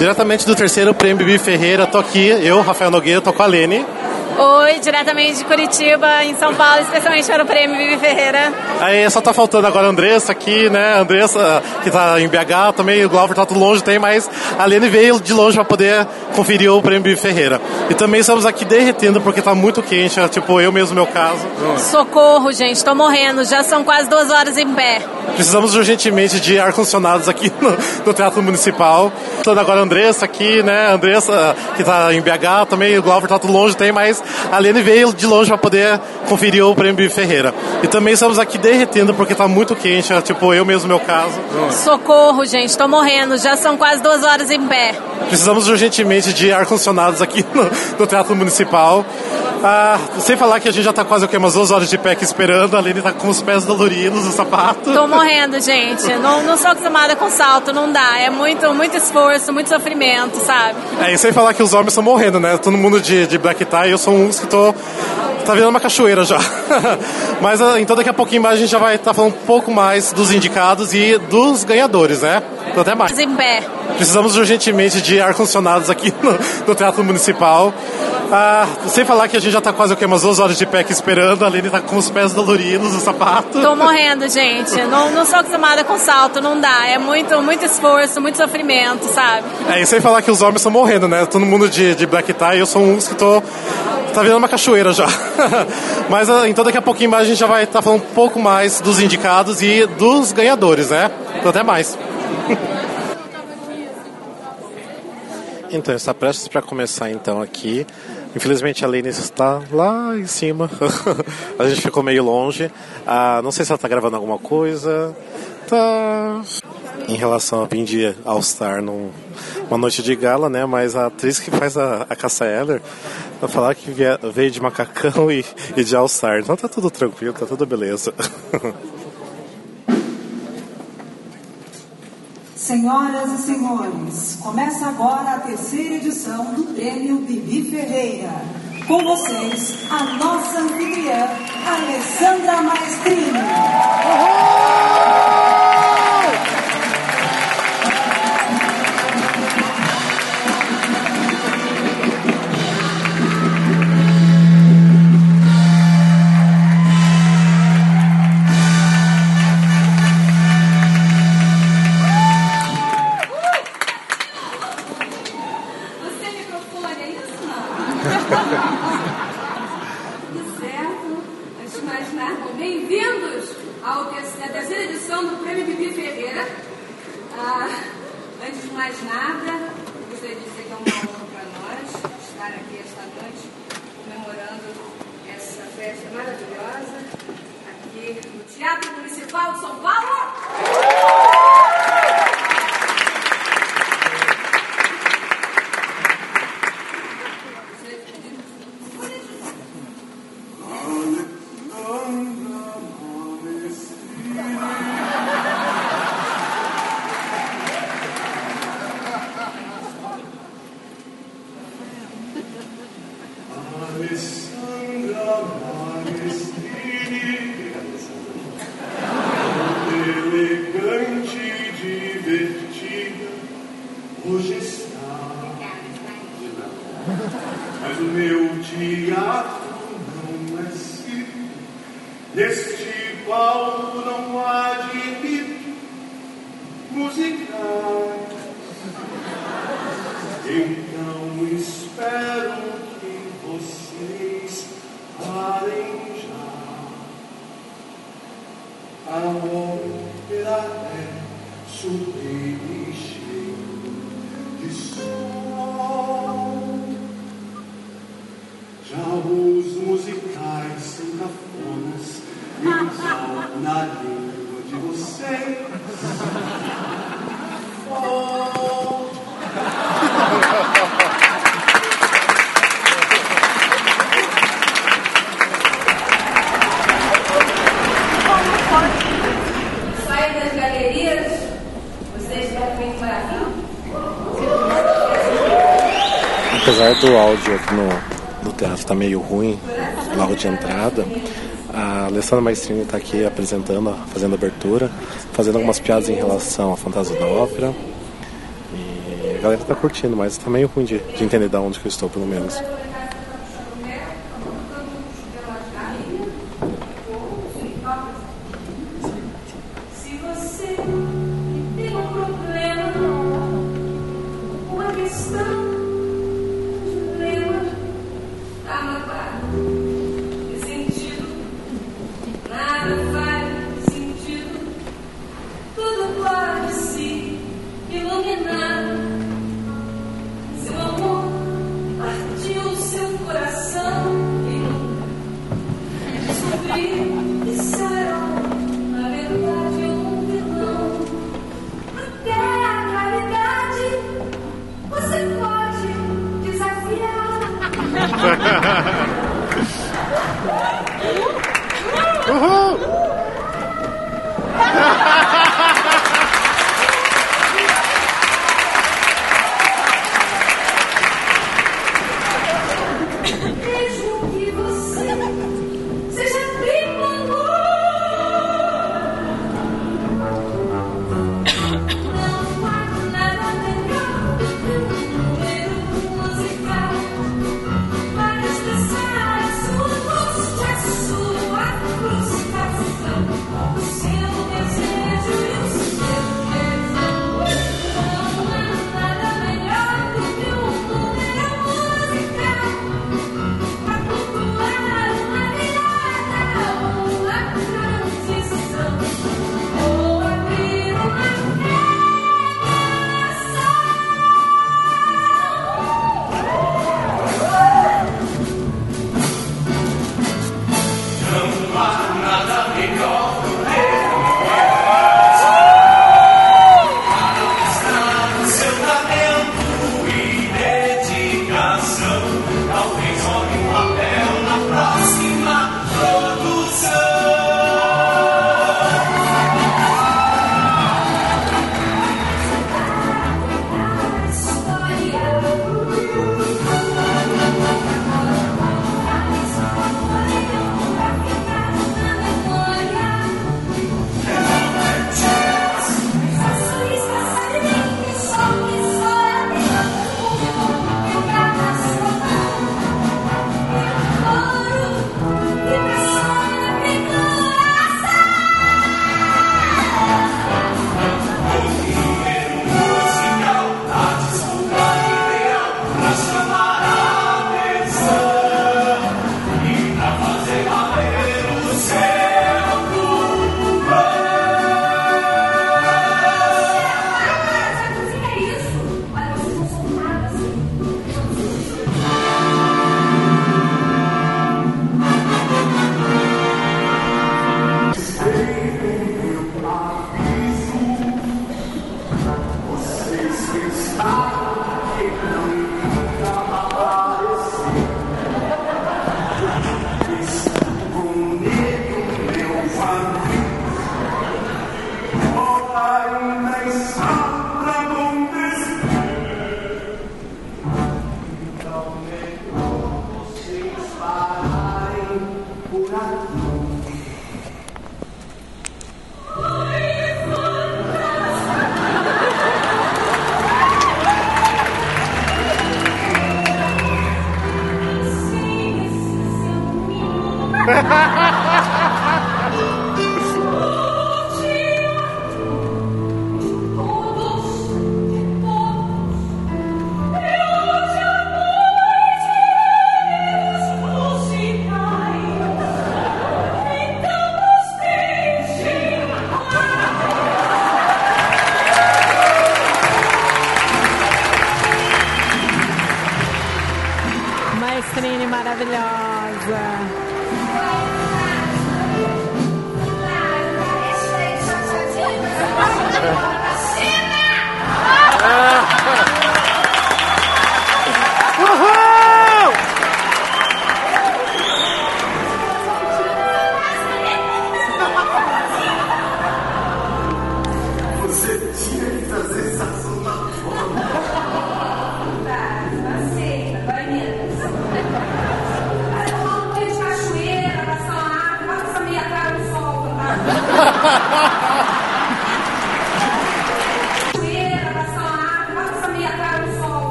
Diretamente do terceiro prêmio Bibi Ferreira, tô aqui, eu, Rafael Nogueira, tô com a Lene. Oi, diretamente de Curitiba, em São Paulo, especialmente para o prêmio Bibi Ferreira. Aí só tá faltando agora a Andressa aqui, né? A Andressa, que tá em BH, também o Glauber tá tudo longe, tem, mas a Lene veio de longe para poder conferir o prêmio Ferreira. E também estamos aqui derretendo porque tá muito quente, é, tipo eu mesmo, meu caso. Socorro, gente, tô morrendo, já são quase duas horas em pé. Precisamos urgentemente de ar-condicionados aqui no, no, Teatro Municipal. Tô agora a Andressa aqui, né? A Andressa, que tá em BH, também o Glauber tá tudo longe, tem, mas a Lene veio de longe para poder conferir o prêmio Ferreira. E também estamos aqui derretendo porque tá muito quente, é, tipo eu mesmo, meu caso. Socorro, gente, tô morrendo, já são quase duas horas em pé. Precisamos urgentemente de ar-condicionados aqui no, no Teatro Municipal. Ah, sem falar que a gente já tá quase o quê? Umas duas horas de pé aqui esperando. A Lene tá com os pés doloridos, o sapato. Tô morrendo, gente. Não, não sou acostumada com salto, não dá. É muito, muito esforço, muito sofrimento, sabe? É, e sem falar que os homens estão morrendo, né? Todo mundo de, de black tie, eu sou um que tô. Tá virando uma cachoeira já. Mas ah, então daqui a pouquinho mais a gente já vai estar tá falando um pouco mais dos indicados e dos ganhadores, né? Então até mais. Em pé. Precisamos urgentemente de ar-condicionados aqui no, no Teatro Municipal. Ah, sem falar que a gente já tá quase o quê? Umas duas horas de pé aqui esperando. A Lene tá com os pés doloridos, o sapato. Tô morrendo, gente. Não, não sou acostumada com salto, não dá. É muito, muito esforço, muito sofrimento, sabe? É, e sem falar que os homens estão morrendo, né? Todo mundo de, de black tie, eu sou um que tô. Tá virando uma cachoeira já. Mas ah, então daqui a pouquinho mais a gente já vai estar tá falando um pouco mais dos indicados e dos ganhadores, né? Então até mais. Então, está prestes para começar então aqui. Infelizmente a Lene está lá em cima. a gente ficou meio longe. Ah, não sei se ela está gravando alguma coisa. Tá. Em relação a Bindi All Star numa noite de gala, né? Mas a atriz que faz a, a Cassia Eller falar que veio de macacão e, e de All Star. Então tá tudo tranquilo, tá tudo beleza. Senhoras e senhores, começa agora a terceira edição do Prêmio Bibi Ferreira. Com vocês, a nossa anfitriã, Alessandra Maestrini. Apesar do áudio aqui no, no teatro estar tá meio ruim, logo de entrada, a Alessandra Maestrini está aqui apresentando, fazendo abertura, fazendo algumas piadas em relação ao Fantasma da Ópera. E A galera tá curtindo, mas tá meio ruim de, de entender de onde que eu estou, pelo menos.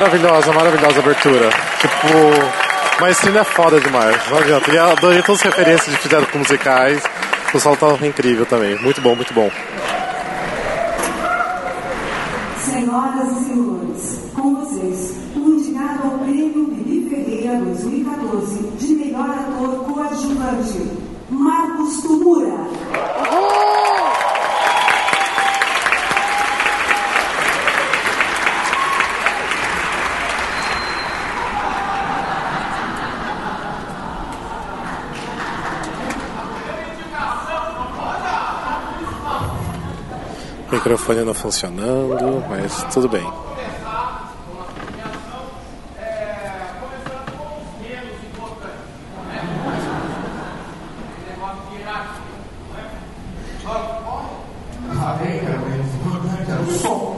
Maravilhosa, maravilhosa abertura. Tipo, maestrina é foda demais. Não adianta. E eu adorei todas as referências que fizeram com musicais. O sol tá incrível também. Muito bom, muito bom. Senhoras e senhores, com vocês, o indicado ao Prêmio Bibi Ferreira 2014 de melhor ator coadjuvante, Marcos Tumura. O microfone não funcionando, mas tudo bem. A regra menos importante era o som.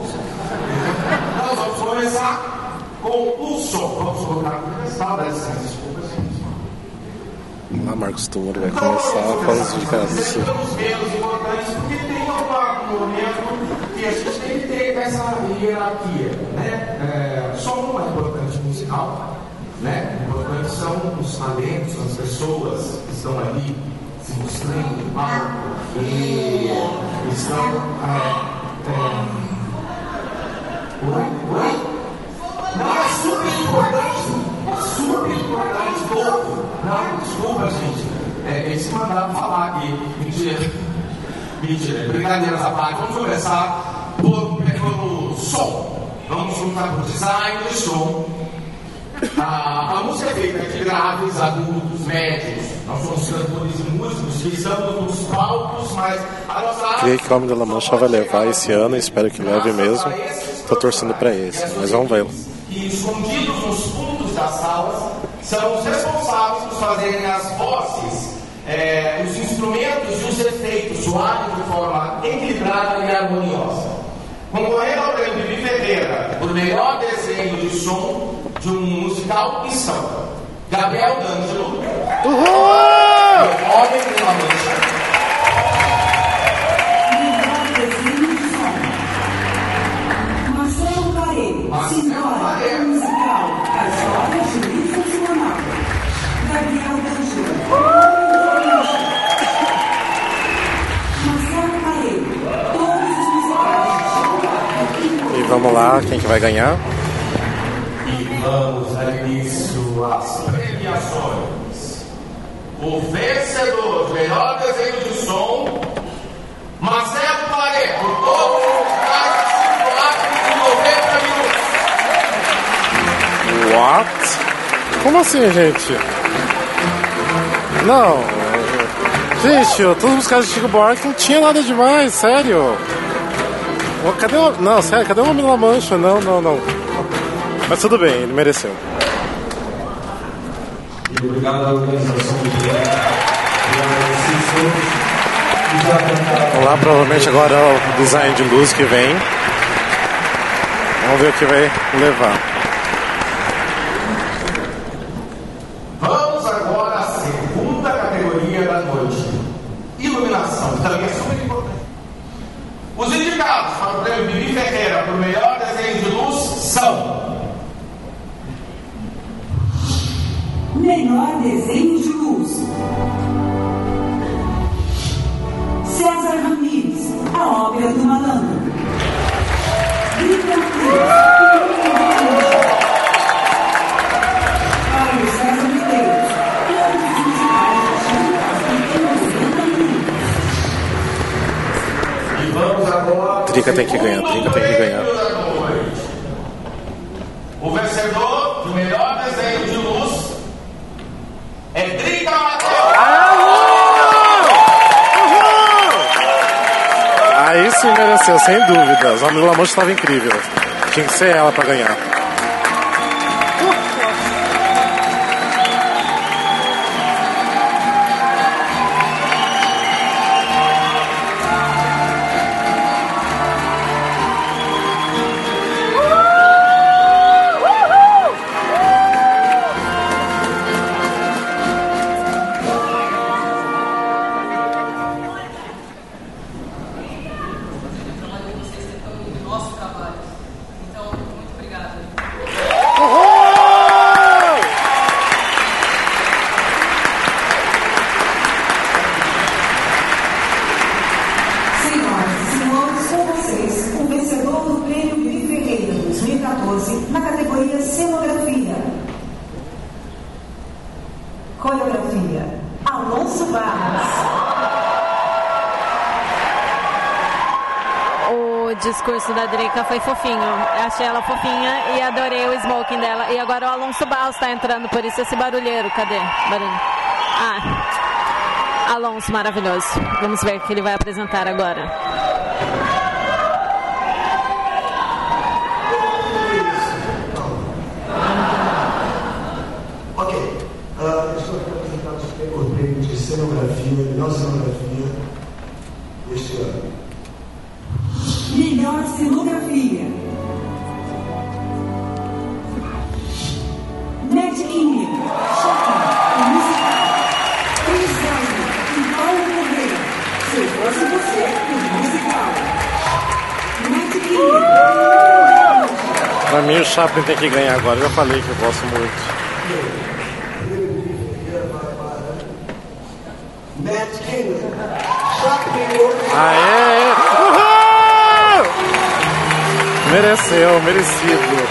Nós vamos começar com o som. Vamos colocar no pedestal, dá licença, desculpa, gente. Lá, Marcos Tumor vai começar com as indicadas. Os menos importantes, porque tem algum momento que a gente tem que ter essa hierarquia, né? É, som é importante musical, né? Importante são os talentos, as pessoas que estão ali se mostrando no palco e estão. É, é, Oi? Oi? Não, é super importante. É super importante. Todo. Não, desculpa, gente. É, eles mandaram falar aqui. Mentira. Mentira. Parte. Vamos começar por, pelo som. Vamos começar por design de som. A, a música é feita de graves, agudos, médios. Nós somos cantores e músicos que estamos nos palcos, mas a nossa Creio que o Homem da La Mancha vai levar esse ano, espero que leve mesmo. Tô torcendo pra esse, mas vamos ver. que escondidos nos fundos das salas são os responsáveis por fazerem as vozes, eh, os instrumentos e soarem de forma equilibrada e harmoniosa. Concorrendo ao prêmio Bibi Ferreira por melhor desenho de som de um musical estão Gabriel D'Angelo, Homem de La Mancha, vamos lá, quem que vai ganhar? E vamos dar início às premiações. O vencedor de melhor desenho de som, Marcelo Paré, por todos os de 5 atos e 90 minutos. What? Como assim, gente? Não. Gente, todos os musicais de Chico Buarque não tinha nada demais, sério. Cadê o... Não, sério, cadê o Homem da Mancha? Não, não, não. Mas tudo bem, ele mereceu. E obrigado à organização do evento. Obrigado a vocês todos. que já cantaram. Vamos lá, provavelmente agora é o design de luz que vem. Vamos ver o que vai levar. Sem dúvida. O Homem da La Mancha estava incrível. Tinha que ser ela pra ganhar. Achei ela fofinha e adorei o smoking dela. E agora o Alonso Barros tá entrando, por isso esse barulheiro. Cadê? Barulho. Ah. Alonso, maravilhoso. Vamos ver o que ele vai apresentar agora. Ok. Ah, estou aqui para apresentar o prêmio de cenografia, melhor cenografia mim o Chaplin tem que ganhar agora, eu já falei que eu gosto muito. Aê! Uhul! Mereceu, merecido.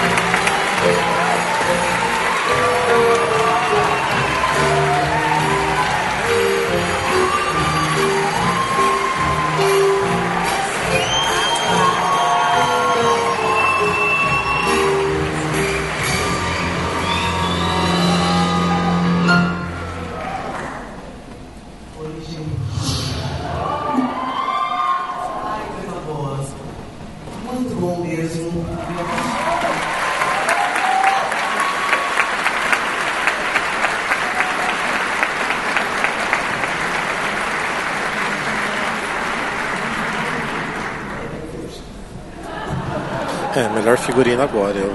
Melhor figurino agora. Eu,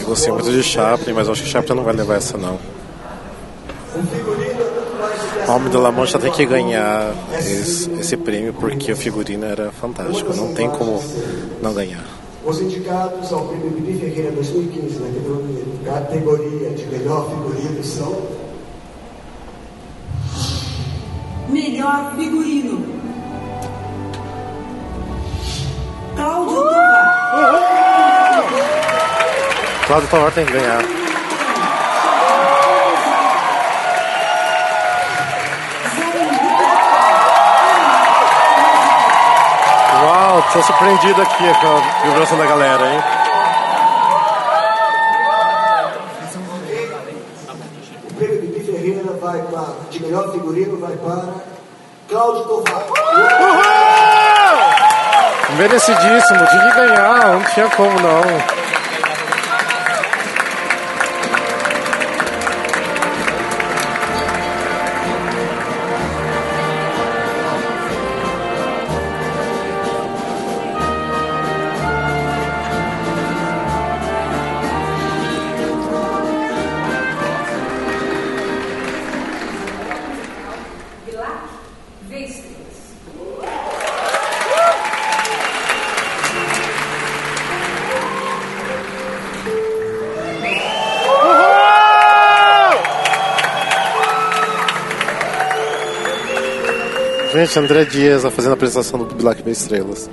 eu gostei muito de Chaplin, mas acho que Chaplin não vai levar essa não. O Homem de La Mancha tem que ganhar esse, esse prêmio porque o figurino era fantástico. Não tem como não ganhar. Os indicados ao Prêmio Bibi Ferreira 2015 na categoria de melhor figurino são Melhor figurino. Cláudio Tovar tem que ganhar. Uau, tô surpreendido aqui com a vibração da galera, hein? o Prêmio Bibi Ferreira vai para de melhor figurino vai para Cláudio Tovar. Merecidíssimo, tinha que ganhar, não tinha como não. Gente, André Dias fazendo a apresentação do Black Bay Estrelas.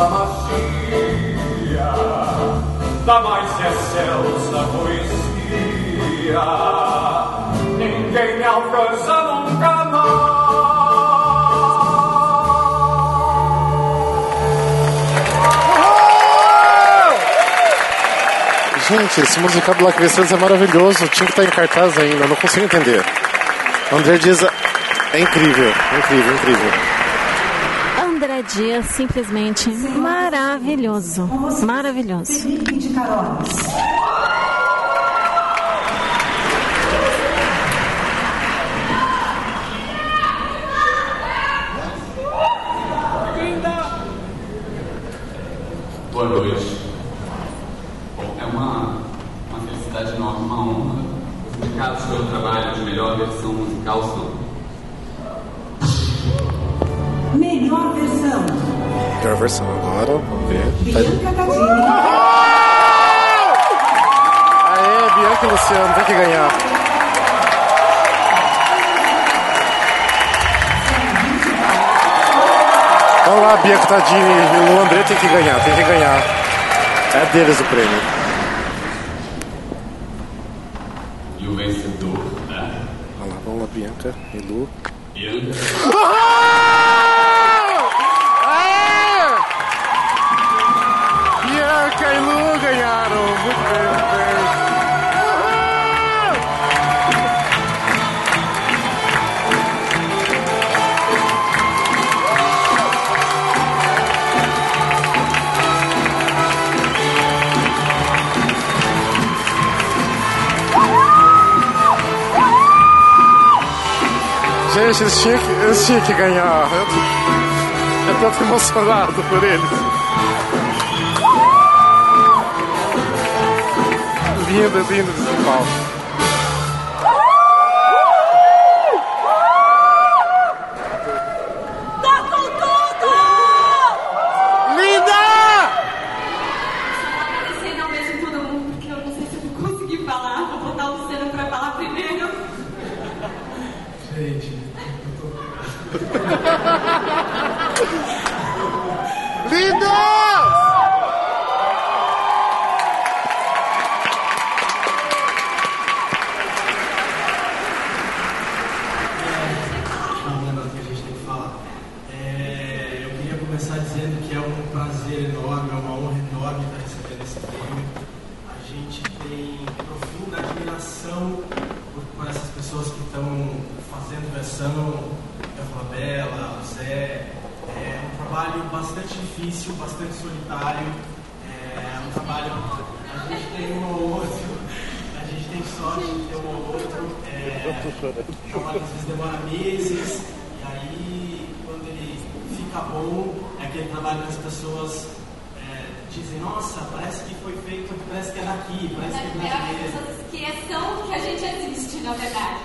Pela magia da mais excelsa poesia. Ninguém me alcança nunca mais. Gente, esse musical do Vestuários é maravilhoso. Tinha que estar em cartaz ainda, não consigo entender. André Dias é incrível, incrível, incrível. Dias, simplesmente maravilhoso. Maravilhoso. Agora, vamos ver. Tá-. Aê, Bianca e Luciano, tem que ganhar. Vamos lá, Bianca Tadini e o André tem que ganhar, tem que ganhar. É deles o prêmio. Eles tinham que, eles tinham que ganhar. Eu tô, eu tô emocionado por eles. Lindo, lindo esse palco. Linda! Agradecendo ao mesmo todo mundo, porque eu não sei se eu vou conseguir falar. Vou botar o Luciano pra falar primeiro. Gente, Linda! um negócio que a gente tem que falar. É, eu queria começar dizendo que é um prazer enorme, é uma honra enorme estar recebendo esse prêmio. A gente tem profunda admiração por, por essas pessoas que estão fazendo versão da Flabella, o Zé. É um trabalho bastante difícil, bastante solitário. É um trabalho. A gente tem um ou outro. A gente tem sorte de ter um ou outro. É, o trabalho às vezes demora meses, e aí quando ele fica bom, é aquele trabalho que as pessoas é, dizem, nossa, parece que foi feito, parece que é daqui, parece que é É as brasileiro. pessoas esqueçam que a gente existe, na verdade,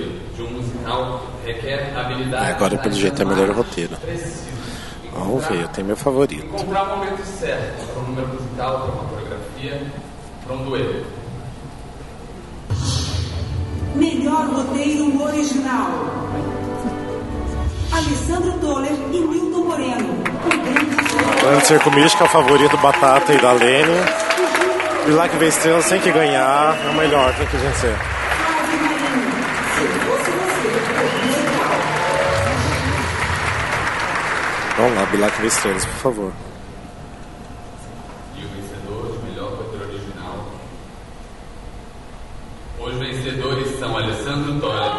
roteiro de um musical requer habilidade. É, agora, pelo jeito, é melhor o roteiro. Preciso. Vamos ver, eu tenho meu favorito. Encontrar o momento certo para um número musical, para uma coreografia, para um dueto. Melhor roteiro original. Alessandro Toller e Milton Moreno. Grande Circo Místico é o favorito Batata e da Lene. E lá que vê estrelas tem que ganhar, é o melhor, tem que vencer. Vamos lá, Bilac estrelas, por favor. E o vencedor de melhor roteiro original. Os vencedores são Alessandro Toller.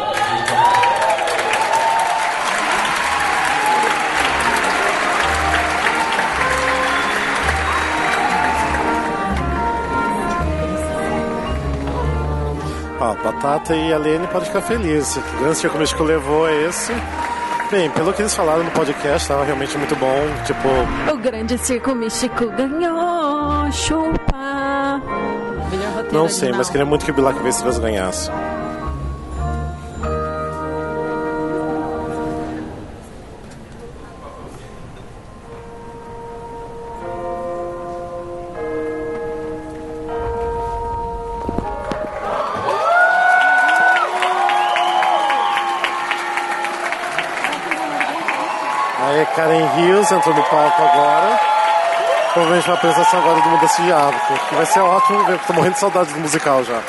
Ó, Batata e a Lene podem ficar felizes. O grande Circo Místico levou é esse. Bem, pelo que eles falaram no podcast, estava realmente muito bom. Tipo, O grande circo místico ganhou. Chupa. Não sei, mas queria muito que o Bilac vê estrelas ganhasse. Rios entrou no palco agora. Provavelmente uma apresentação agora do Mudança de Hábito. Que vai ser ótimo ver, porque tô morrendo de saudade do musical já.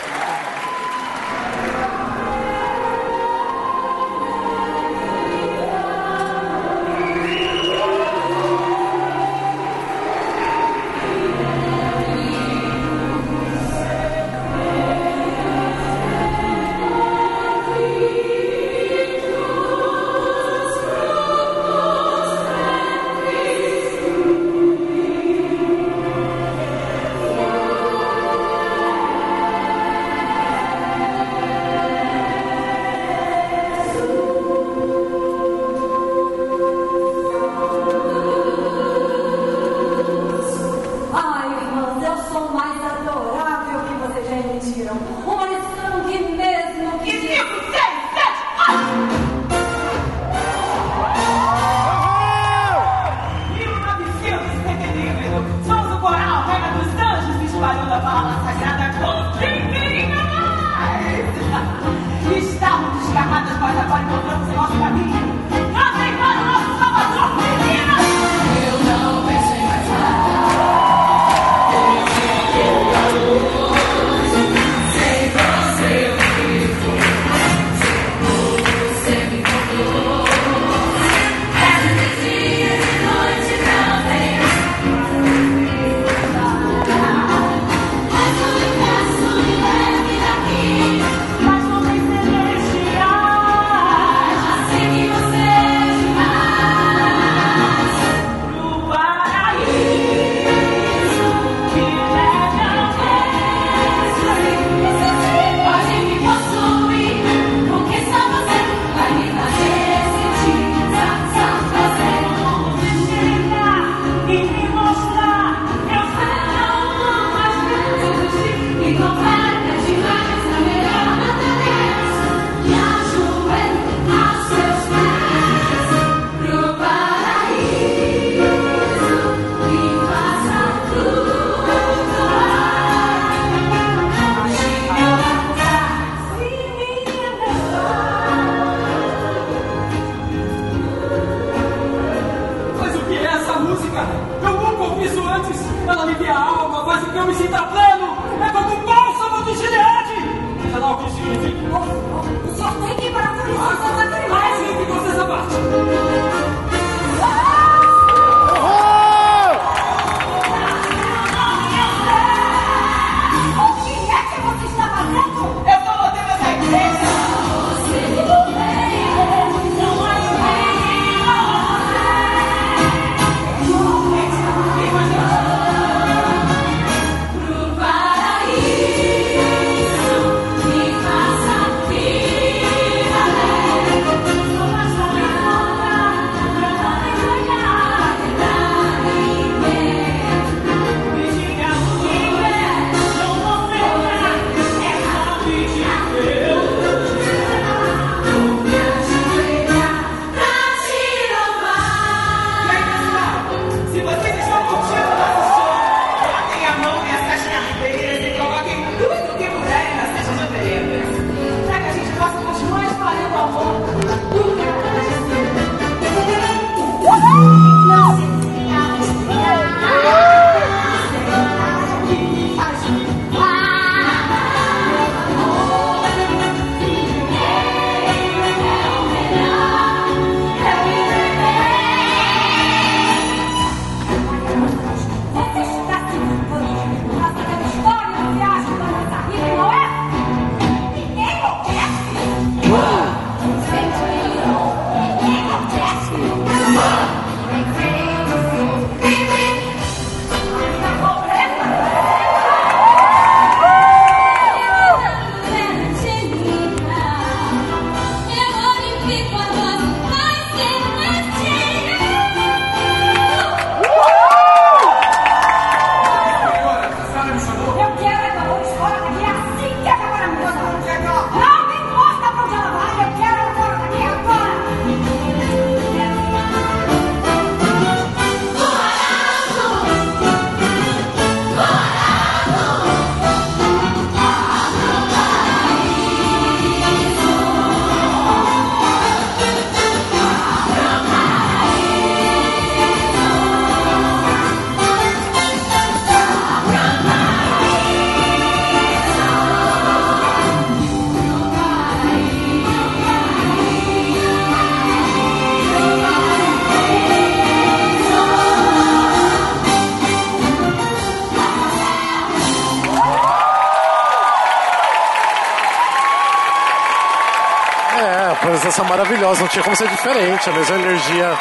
Não tinha como ser diferente. A mesma energia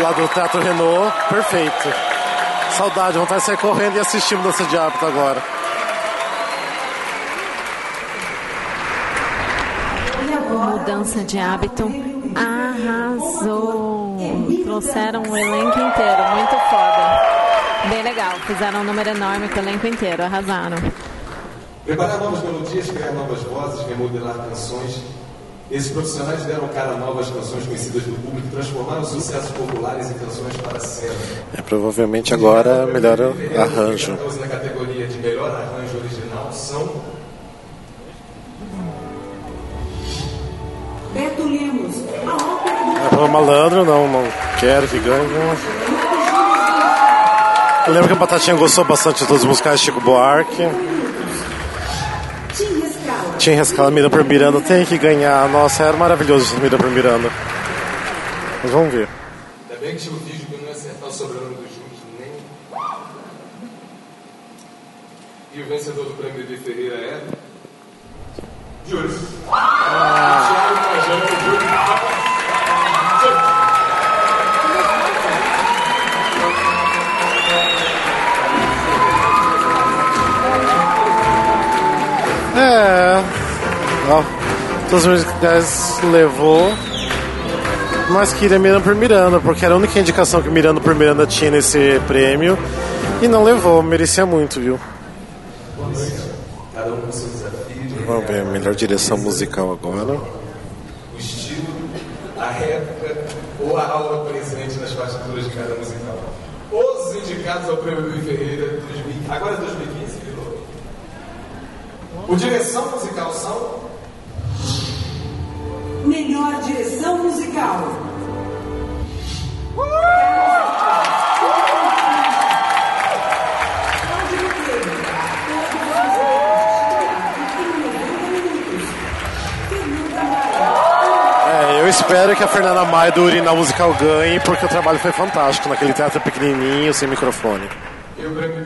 lá do Teatro Renault, perfeito. Saudade, vontade de sair correndo e assistir Mudança de Hábito agora. Mudança de hábito arrasou. Trouxeram o elenco inteiro, muito foda. Bem legal, fizeram um número enorme com o elenco inteiro, arrasaram. Preparar novas melodias, criar novas vozes, remodelar canções. Esses profissionais deram cara a novas canções conhecidas do público, transformaram sucessos populares em canções para cena. É, provavelmente agora melhor arranjo. 14 na categoria de melhor arranjo original são Beto Lemos, a ópera do É pro malandro, não, não quero que ganhe. Eu lembro que a Batatinha gostou bastante de todos os musicais de Chico Buarque. Tinha Rescala Mira por Miranda, tem que ganhar. Nossa, era maravilhoso esse Mira por Miranda. Mas vamos ver. Ainda bem que tinha o vídeo eu não acertar o sobrenome do Júlio nem. E o vencedor do prêmio de Ferreira é. Júlio. Os musicais levou. Mas queria Miranda por Miranda, porque era a única indicação que Miranda por Miranda tinha nesse prêmio. E não levou, merecia muito, viu? Cada um com seu desafio. Vamos ver, melhor direção musical agora. o estilo, a época ou a aula presente nas partituras de cada musical. Os indicados ao Prêmio Luiz Ferreira 2000, agora é 2015, virou. O direção musical são Melhor direção musical. É, eu espero que a Fernanda Maia do Urinal Musical ganhe, porque o trabalho foi fantástico naquele teatro pequenininho, sem microfone. e o Prêmio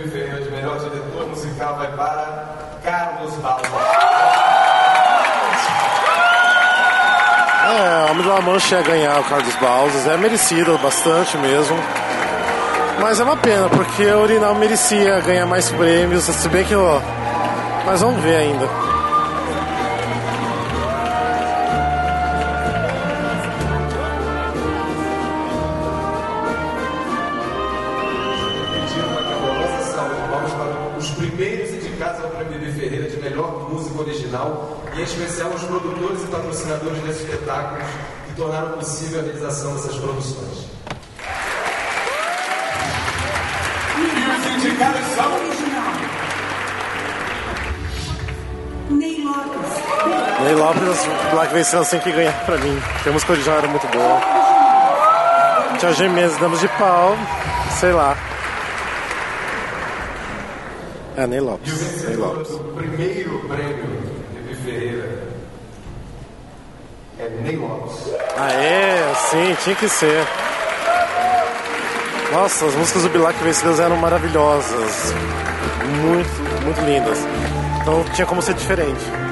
É, Homem de La Mancha ia ganhar o Carlos Balzas, é merecido bastante mesmo. Mas é uma pena, porque o Urinal merecia ganhar mais prêmios, se bem que, ó. Mas vamos ver ainda. Lopes, venceu tem que ganhar pra mim. Porque a música original era muito boa. Tia G mesmo, damos de pau, sei lá. É, Ney E o Lopes. Ney Lopes. do primeiro prêmio de Ferreira é Ney Lopes. Aê, sim, tinha que ser. Nossa, as músicas do Bilac Vencidas eram maravilhosas. Muito, muito lindas. Então tinha como ser diferente.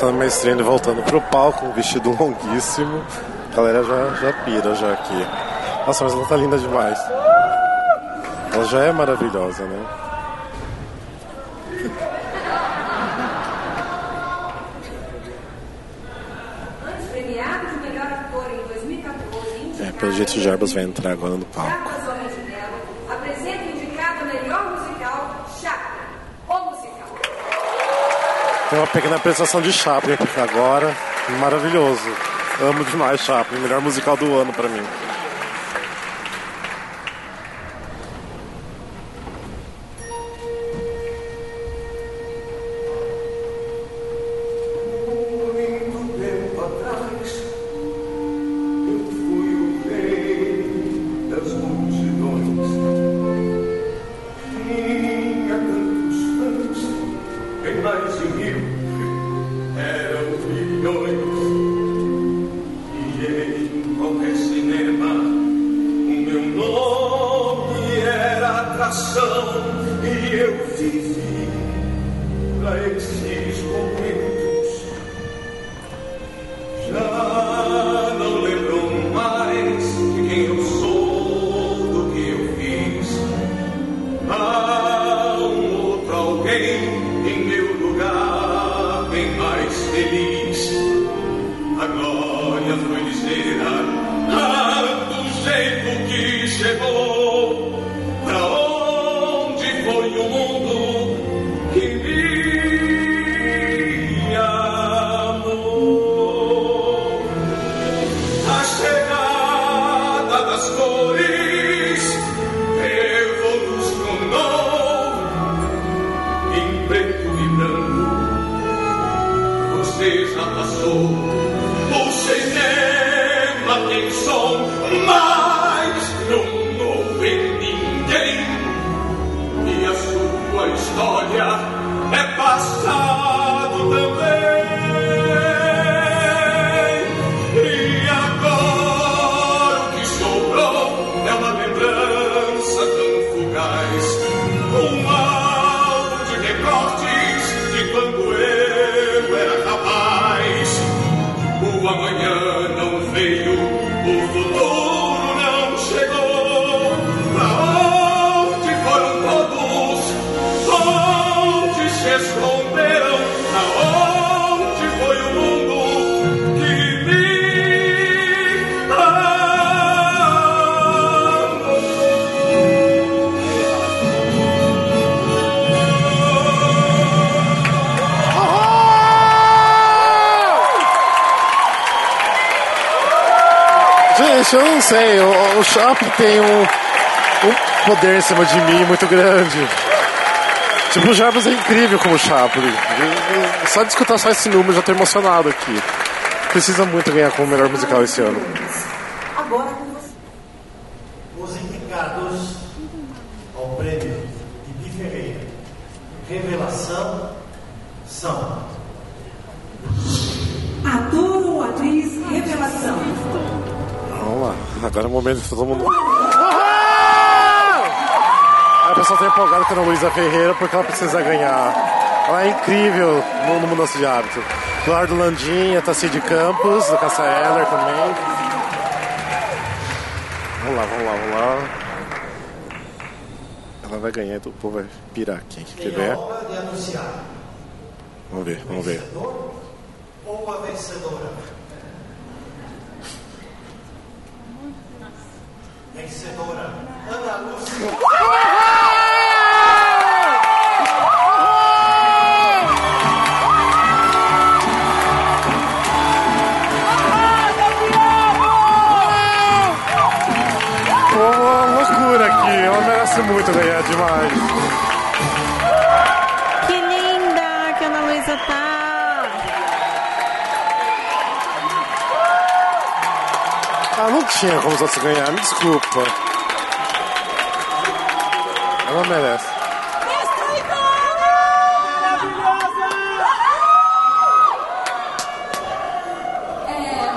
Alessandro Maestrino voltando pro palco, um vestido longuíssimo. A galera já, já pira já aqui. Nossa, mas ela tá linda demais. Ela já é maravilhosa, né? Antes premiado de melhor ator em 2014, É, pelo jeito o Jarbas vai entrar agora no palco. Jarbas Orangelo apresenta o indicado a melhor musical, Chaplin, o musical. Tem uma pequena apresentação de Chaplin aqui agora. Maravilhoso. Amo demais Chaplin, melhor musical do ano pra mim. Oh, my. Eu não sei. O, o Chaplin tem um, um poder em cima de mim muito grande. Tipo, o Jarbas é incrível como Chaplin. Só de escutar só esse número já tô emocionado aqui. Precisa muito ganhar como melhor musical esse ano. Tá empolgada com a Ana Luísa Ferreira porque ela precisa ganhar. Ela é incrível no, no Mudança de Hábito. Eduardo Landim, a Tacide Campos, da Caça Eller também. Vamos lá, vamos lá, vamos lá. Ela vai ganhar, então o povo vai pirar quem que tem tiver. a honra de anunciar Vamos ver, vamos ver. ou a vencedora. Vencedora Ana Lúcia. Muito ganhar demais. Que linda que a Ana Luísa tá. Ah, não tinha como os outros ganhar, me desculpa. Ela merece. É,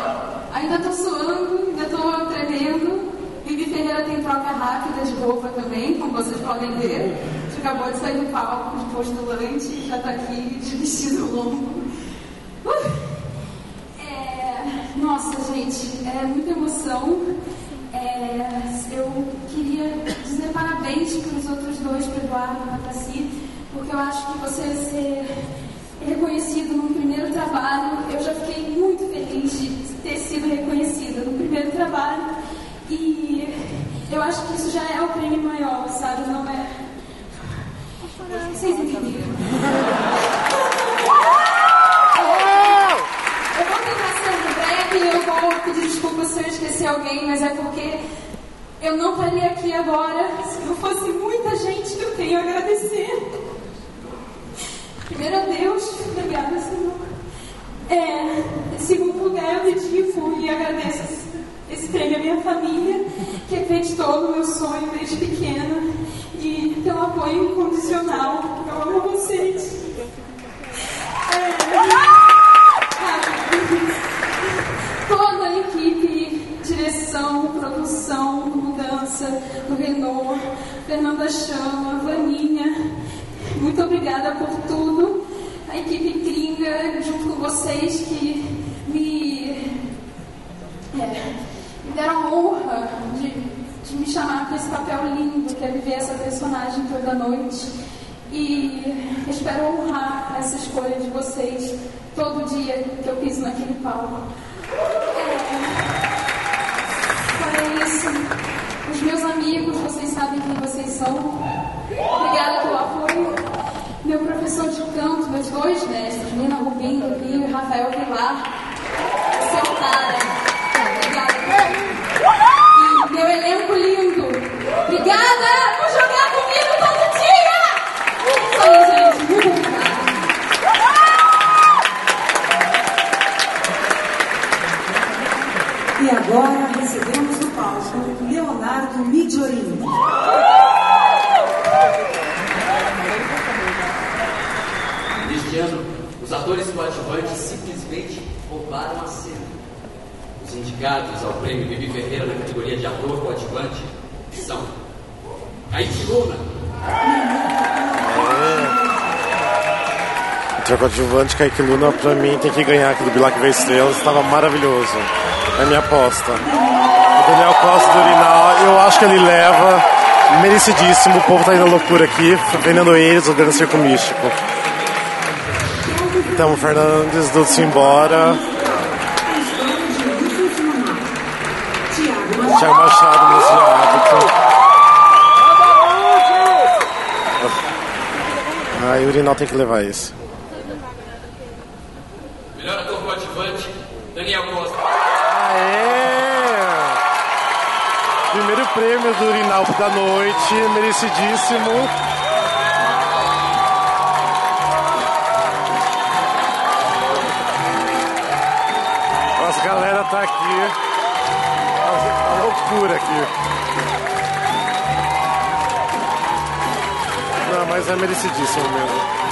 ainda tô suando, ainda tô tremendo. Vivi Ferreira tem troca rápida de roupa também, como vocês podem ver. A gente acabou de sair do palco de postulante, já tá aqui de vestido longo. Uh! É, nossa, gente, é muita emoção. É, eu queria parabéns para os outros dois, para o e para Taci, porque eu acho que você ser reconhecido num primeiro trabalho, eu já fiquei muito feliz de ter sido reconhecida no primeiro trabalho e eu acho que isso já é o prêmio maior, sabe? Não é. Vocês entenderam? E eu vou pedir desculpas se eu esquecer alguém, mas é porque eu não estaria aqui agora se não fosse muita gente que eu tenho a agradecer. Primeiro a Deus, obrigada, Senhor. É, em segundo lugar, eu dedico e agradeço esse, esse prêmio à minha família, que acreditou no meu sonho desde pequena e pelo apoio incondicional. Eu amo vocês. É, toda a equipe, direção, produção, mudança, do Renault, Fernanda Chama, Vaninha, muito obrigada por tudo. A equipe gringa, junto com vocês, que me, é, me deram a honra de, de me chamar para esse papel lindo, que é viver essa personagem toda noite. E espero honrar essa escolha de vocês todo dia que eu piso naquele palco. É, isso, amigos, vocês sabem quem vocês são. Obrigada pelo apoio. Meu professor de canto, meus dois mestres, Nina Rubim do Rio e Rafael Pilar. Seu Leonardo Midiorini. Neste ano, os atores coadjuvantes simplesmente roubaram a cena. Os indicados ao prêmio Bibi Ferreira na categoria de ator coadjuvante são Kaique Luna, O coadjuvante Kaique Luna, pra mim, tem que ganhar aqui do Bilac Vê Estrelas. Estava maravilhoso. É a minha aposta. Daniel Costa do Urinal, eu acho que ele leva. Merecidíssimo. O povo tá indo à loucura aqui. Vendendo eles, o grande circo místico. Então, o Fernandes do Simbora. Tiago Machado no hábito. E o Urinal tem que levar isso. melhor ator coadjuvante, Daniel Costa. Aê! Primeiro prêmio do Urinal da noite, merecidíssimo. Nossa, a galera tá aqui. A loucura aqui. Não, mas é merecidíssimo mesmo.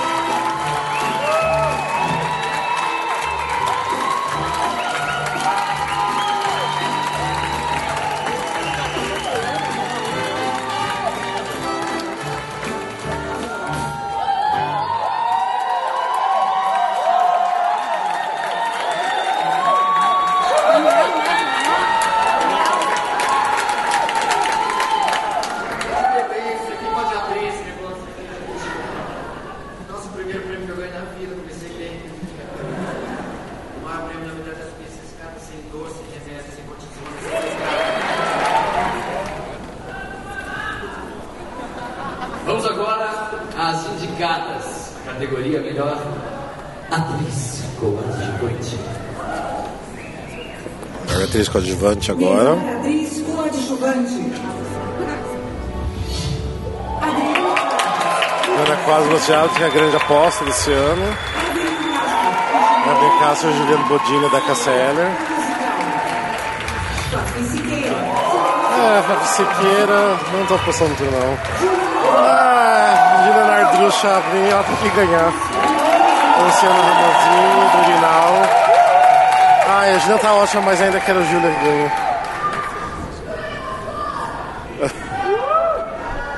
Coadjuvante agora. Atriz coadjuvante. Ana Quadros Luciano, que é a grande aposta desse ano. Gabriel Castro e Juliano Bodini da KCL. É, Fábio Siqueira, não tô apostando muito não. Ah, Juliana Ardrucha, ela tem que ganhar. Luciano Ramosinho, do Urinal. Ah, a Juliana tá ótima, mas ainda quero o Júlia que ganhe.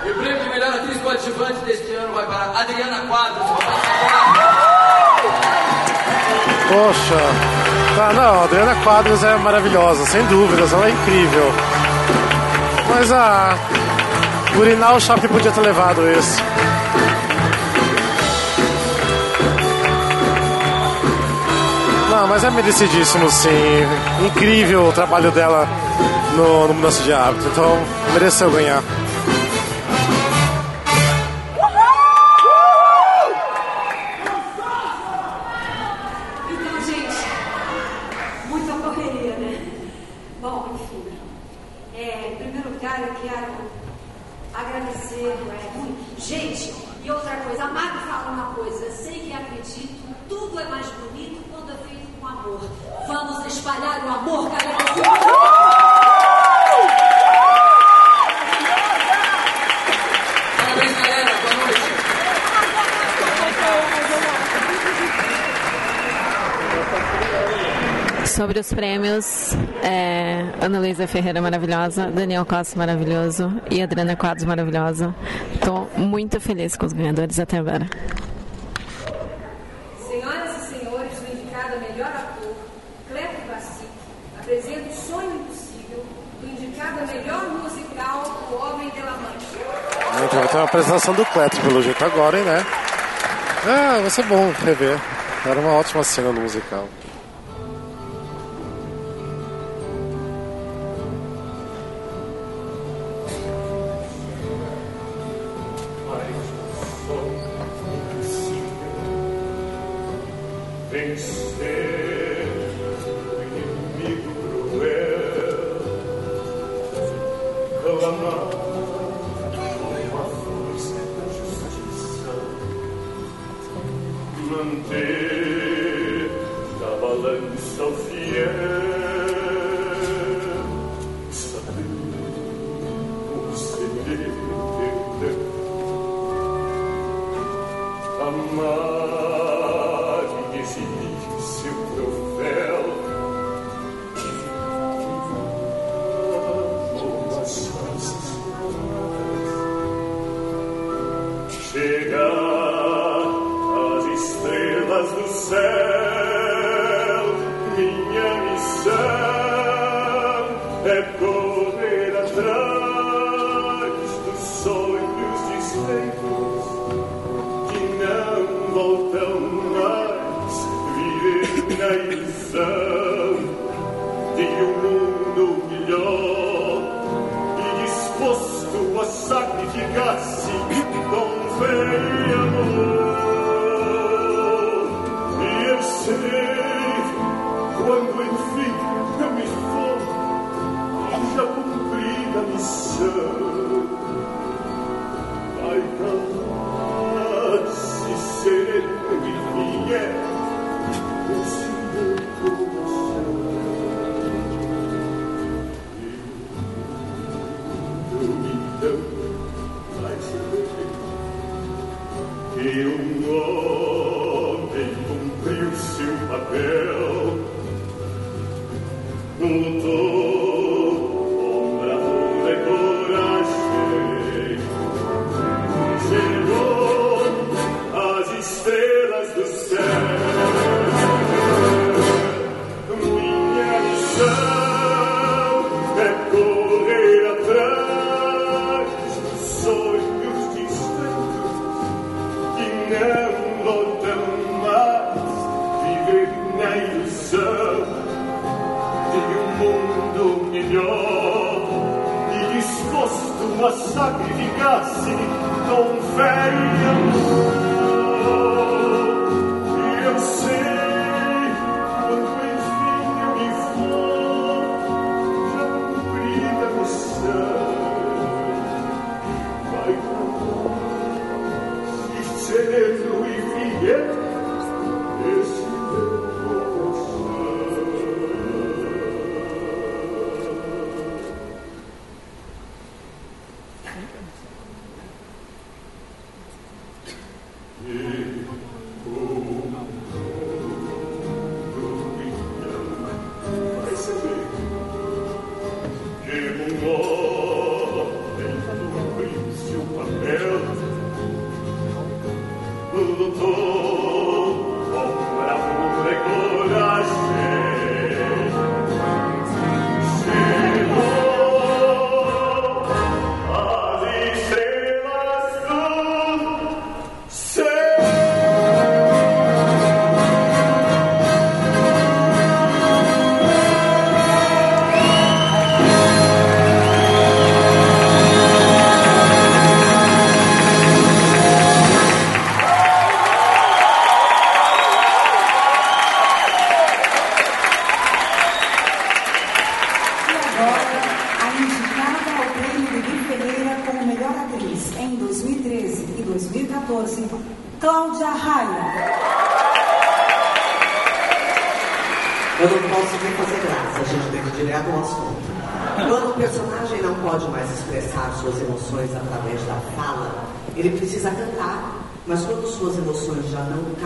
E o prêmio de melhor atriz coadjuvante deste ano vai para Adriana Quadros. Poxa, tá, não, a Adriana Quadros é maravilhosa, sem dúvidas, ela é incrível. Mas a Urinal Shopping podia ter levado esse. Mas é merecidíssimo, sim. Incrível o trabalho dela no, no Mudança de Hábito, então mereceu ganhar. É. Gente, e outra coisa, a Mari fala uma coisa, sei que acredito, tudo é mais bonito quando é feito com amor. Vamos espalhar o amor, galera. Sobre os prêmios, é, Ana Luísa Ferreira maravilhosa, Daniel Costa maravilhoso e Adriana Quadros maravilhosa. Estou muito feliz com os ganhadores até agora. Tem Vai ter uma apresentação do Cleto, pelo jeito, agora, hein, né? Ah, vai ser bom rever. Era uma ótima cena no musical.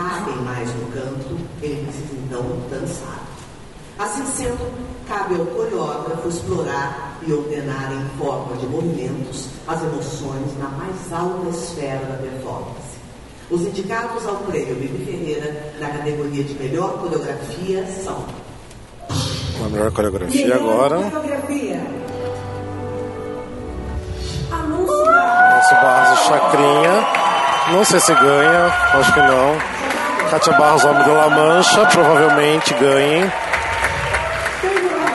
cabem mais no canto, ele precisa então dançar. Assim sendo, cabe ao coreógrafo explorar e ordenar em forma de movimentos as emoções na mais alta esfera da performance. Os indicados ao prêmio Bibi Ferreira na categoria de melhor coreografia são. A melhor coreografia agora. Anúncio base Chacrinha. Não sei se ganha, acho que não. Kátia Barros, Homem de La Mancha, provavelmente ganhem.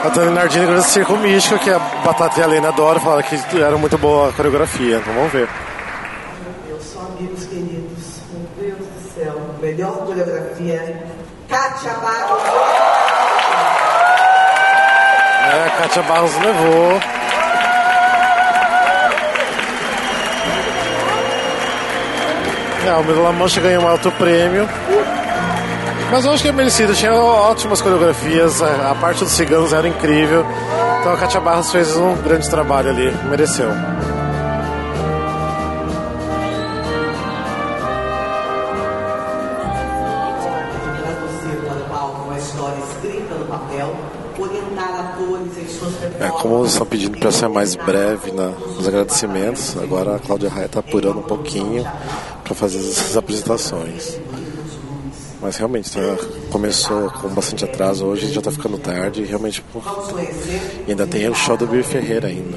A Dani Nardini Grande Circo Místico, que a Batata e a Lena adoram, falaram que era muito boa a coreografia. Então vamos ver. Meus só amigos queridos, meu Deus do céu, melhor coreografia, Kátia Barros. É, a Kátia Barros levou. É, o La Mancha ganhou um alto prêmio. Mas eu acho que é merecido, tinha ótimas coreografias, a a parte dos ciganos era incrível. Então a Kátia Barros fez um grande trabalho ali, mereceu. É, como eles estão pedindo para ser mais breve na- nos agradecimentos, agora a Cláudia Raia está apurando um pouquinho para fazer essas apresentações. Mas realmente tá- começou com bastante atraso hoje, já está ficando tarde e realmente pô, ainda tem o show do Bill Ferreira ainda.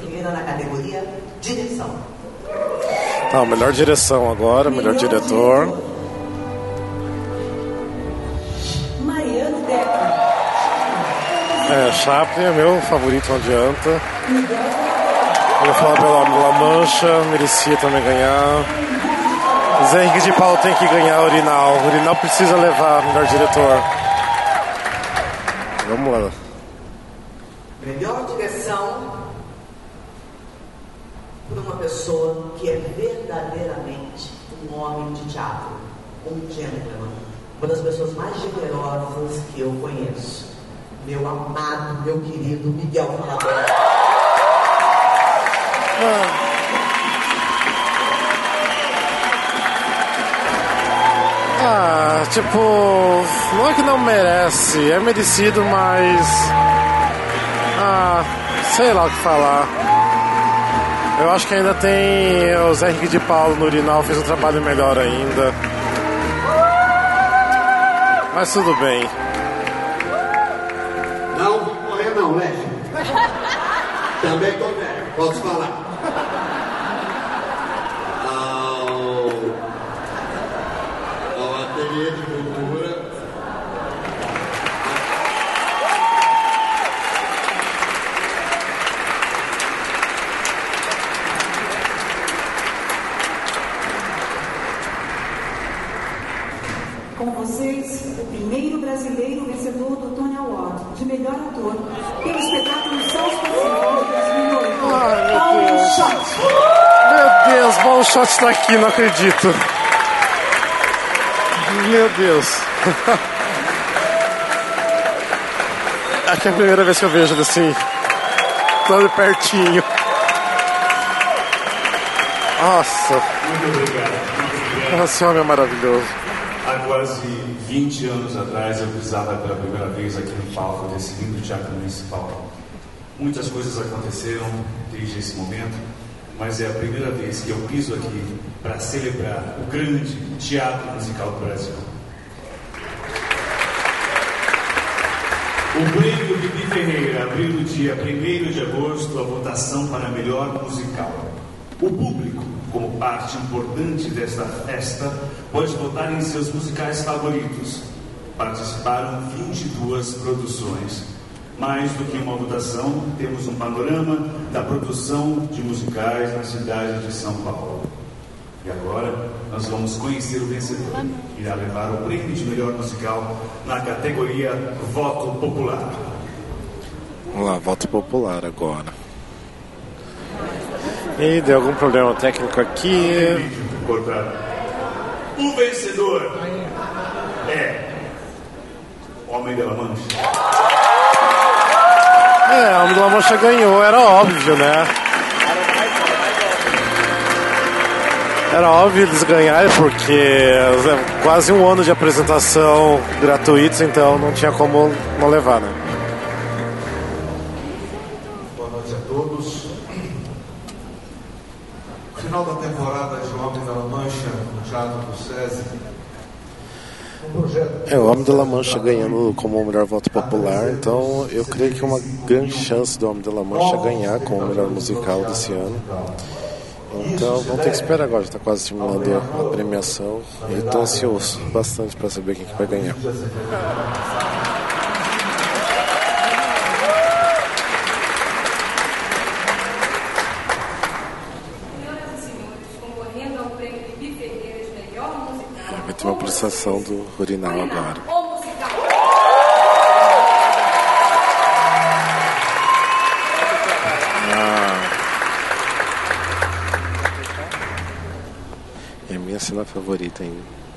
Tá, melhor direção agora, melhor diretor. É, Chaplin é meu favorito, não adianta. Eu ia falar nome La Mancha, merecia também ganhar. Zé Henrique de Paulo tem que ganhar Urinal. Urinal precisa levar melhor diretor. Vamos lá. Melhor direção por uma pessoa que é verdadeiramente um homem de teatro, um gentleman, uma das pessoas mais generosas que eu conheço. Meu amado, meu querido Miguel Falabella. Ah, tipo, não é que não merece, é merecido, mas. Ah, sei lá o que falar. Eu acho que ainda tem o Zé Henrique de Paulo no Urinal, fez um trabalho melhor ainda. Mas tudo bem. Não vou morrer não, né? Também tô velho, posso falar. Ao, ao ateliê de cultura. Com vocês, o primeiro brasileiro vencedor do Tony Award de melhor ator pelo espetáculo Sol Espacial de 2008. Paulo Schott. Meu Deus, Ball Shot tá aqui, não acredito. Meu Deus. Que é a primeira vez que eu vejo ele assim, tão de pertinho. Nossa, esse homem é maravilhoso. Há quase 20 anos atrás eu pisava pela primeira vez aqui no palco desse lindo teatro municipal. Muitas coisas aconteceram desde esse momento, mas é a primeira vez que eu piso aqui para celebrar o grande teatro musical do Brasil. O prêmio Bibi Ferreira abriu no dia 1 de agosto a votação para melhor musical. O público, como parte importante desta festa, pode votar em seus musicais favoritos. Participaram 22 produções. Mais do que uma votação, temos um panorama da produção de musicais na cidade de São Paulo. E agora nós vamos conhecer o vencedor. Irá levar o prêmio de melhor musical na categoria Voto Popular. Vamos lá, voto popular agora. E deu algum problema técnico aqui. O vencedor é Homem de La Mancha. É, o Homem de La Mancha ganhou, era óbvio, né? Era óbvio eles ganharem porque é quase um ano de apresentação gratuitos, então não tinha como não levar, né? É, o Homem da La Mancha ganhando como o melhor voto popular, então eu creio que é uma grande chance do Homem da La Mancha ganhar como o melhor musical desse ano. Então vamos ter que esperar agora, está quase terminando a premiação. E estou ansioso bastante para saber quem que vai ganhar. uma pulsação do urinal agora. Ah. É a minha cena favorita ainda.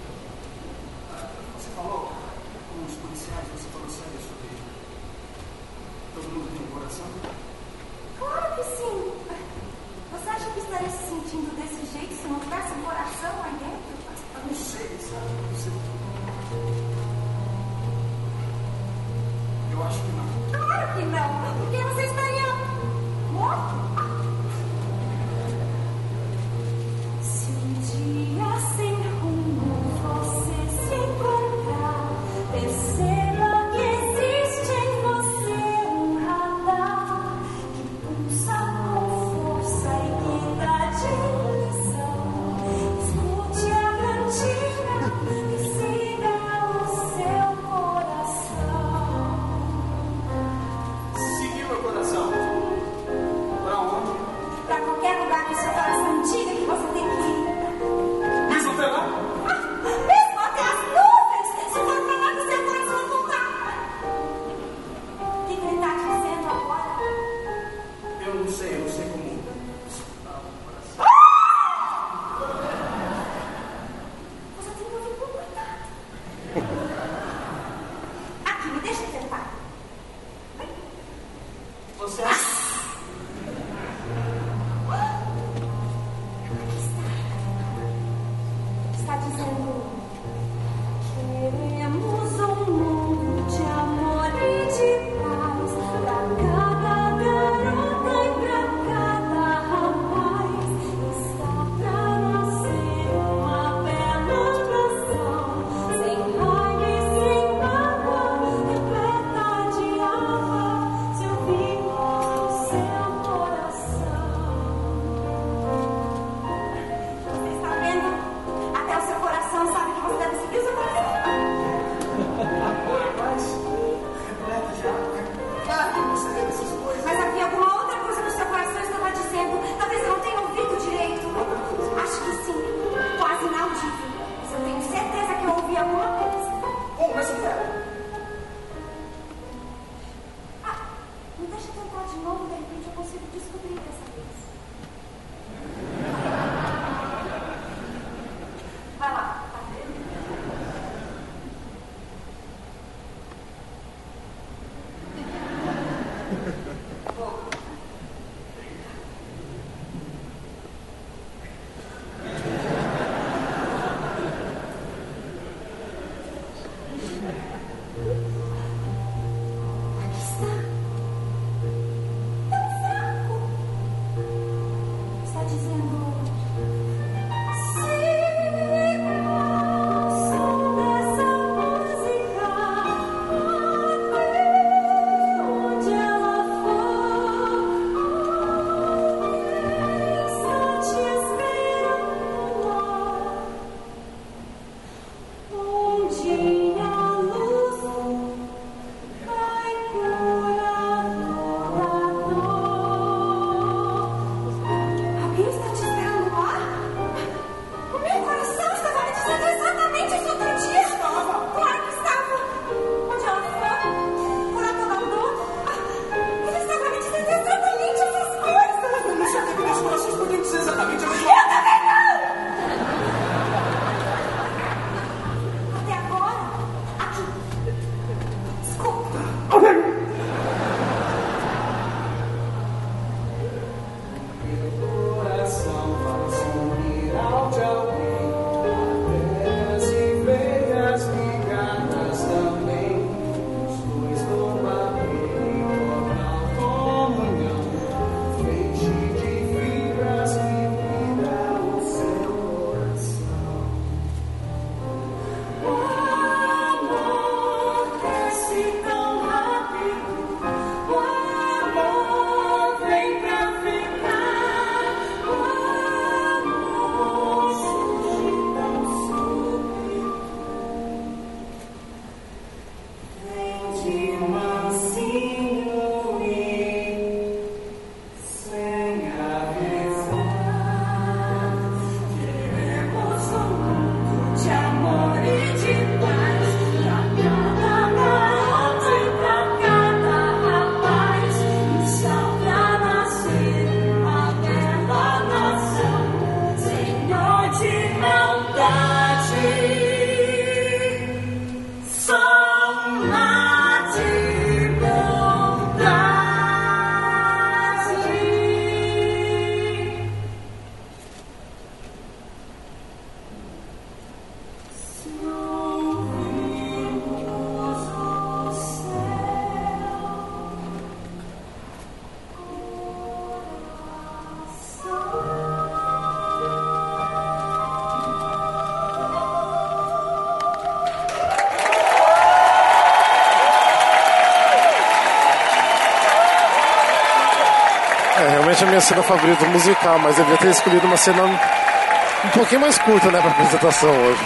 Minha cena favorita musical, mas eu devia ter escolhido uma cena um pouquinho mais curta, né, pra apresentação hoje.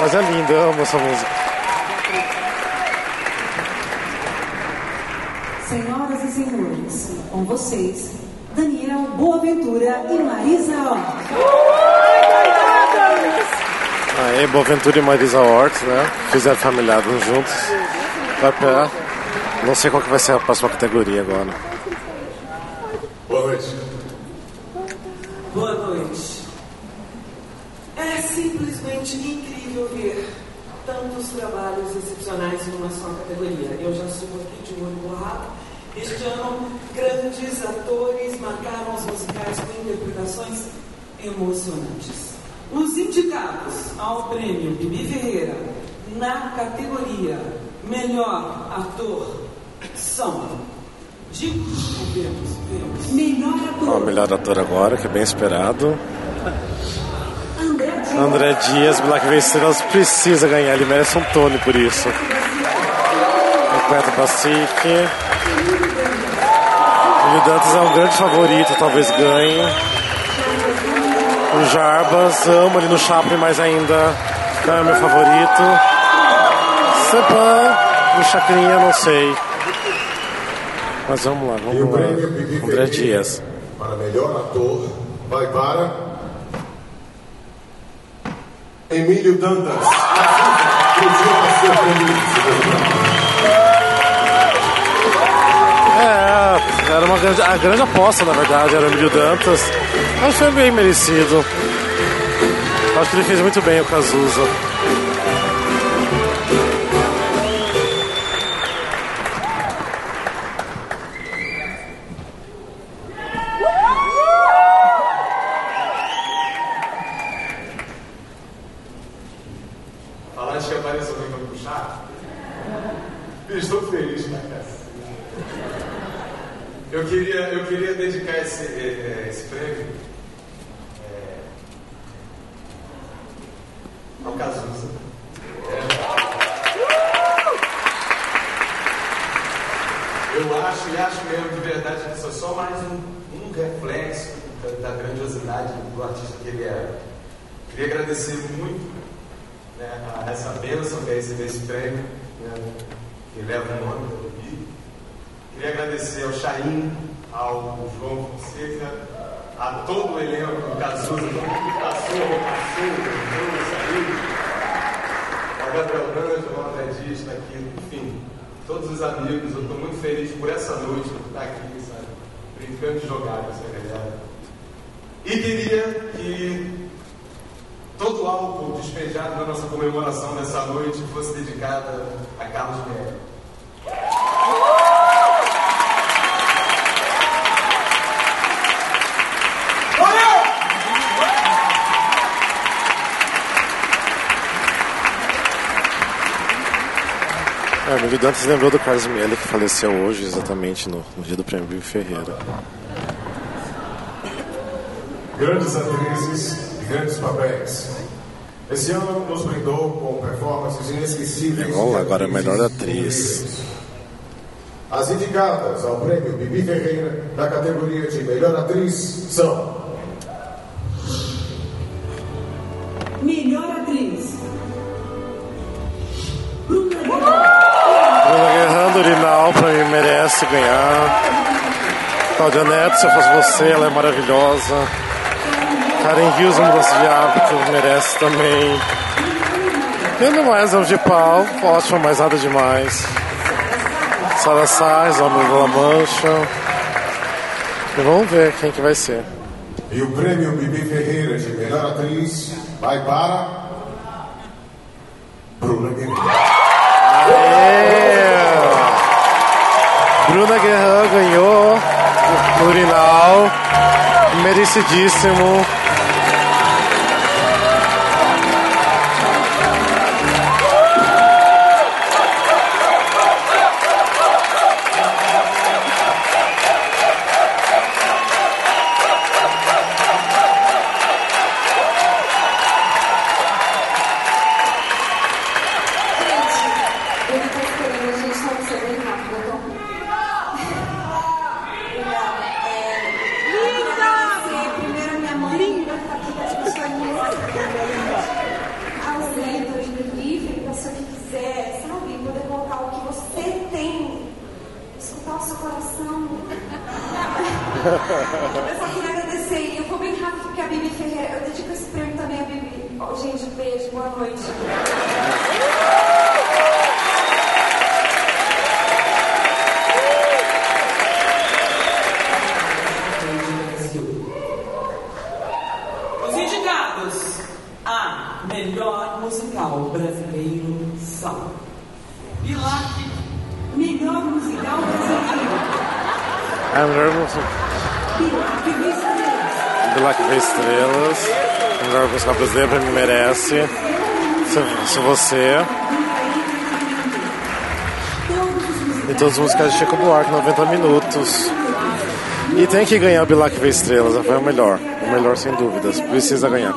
Mas é linda, eu amo essa música. Senhoras e senhores, com vocês, Daniel Boaventura e Marisa Hort. Aí, Boaventura e Marisa Hort, né? Fizeram familiados juntos. Vai pra... Não sei qual que vai ser a próxima categoria agora. Boa noite. Boa noite. É simplesmente incrível ver tantos trabalhos excepcionais numa só categoria. Eu já estou aqui de olho borrado. Este ano, grandes atores marcaram os musicais com interpretações emocionantes. Os indicados ao prêmio Bibi Ferreira na categoria Melhor Ator são. Digo, vemos, vemos. Melhor O ator agora, que é bem esperado. André Dias, Black Estrelas, precisa ganhar, ele merece um Tony por isso. Roberto Bacique. O Dantas é um grande favorito, talvez ganhe. O Jarbas, amo ele no Chaplin, mas ainda não é meu favorito. Sepan, no Chacrinha, não sei. Mas vamos lá, o vamos lá. André Dias. Melhor ator, vai para. Emílio Dantas. É, era uma grande, a grande aposta, na verdade, era o Emílio Dantas. Mas foi bem merecido. Acho que ele fez muito bem o Cazuza. Falar de que apareceu alguém pra puxar? Estou feliz, né, cara? Eu queria, eu queria dedicar esse, eh, eh, esse prêmio eh, ao Cazuza. É. Eu acho e acho mesmo de verdade que isso é só mais um, um reflexo da, da grandiosidade do artista que ele era. Queria agradecer muito né, a essa bênção que é receber esse prêmio, né, que leva o nome do Bibi. Queria agradecer ao Chaim, ao João Fonseca, a todo o elenco do Cazuza, todo mundo que passou, passou, entrou, saiu. Ao Gabriel D'Angelo, ao André Dias, está aqui, enfim, todos os amigos, eu estou muito feliz por essa noite, por estar aqui, sabe, brincando de jogar com essa galera. E queria que todo o álcool despejado na nossa comemoração dessa noite fosse dedicada a Carlos Melo. É, o Emílio Dantas lembrou do Carlos Miele, que faleceu hoje, exatamente no, no dia do Prêmio Bibi Ferreira. Grandes atrizes e grandes papéis. Esse ano nos brindou com performances inesquecíveis. Lá, agora a de melhor atriz. As indicadas ao prêmio Bibi Ferreira da categoria de melhor atriz são merece ganhar. Cláudia Neto, se eu fosse você, ela é maravilhosa. Karen Rios, Mudança de Hábito, merece também. Tendo mais, é de pau, ótimo, mas nada demais. Sara Sais, Homem da Mancha. E vamos ver quem que vai ser. E o prêmio Bibi Ferreira de melhor atriz vai para ganhou o Urinal, merecidíssimo. Buarque, 90 minutos. E tem que ganhar o Bilac vê estrelas, foi o melhor. O melhor sem dúvidas. Precisa ganhar.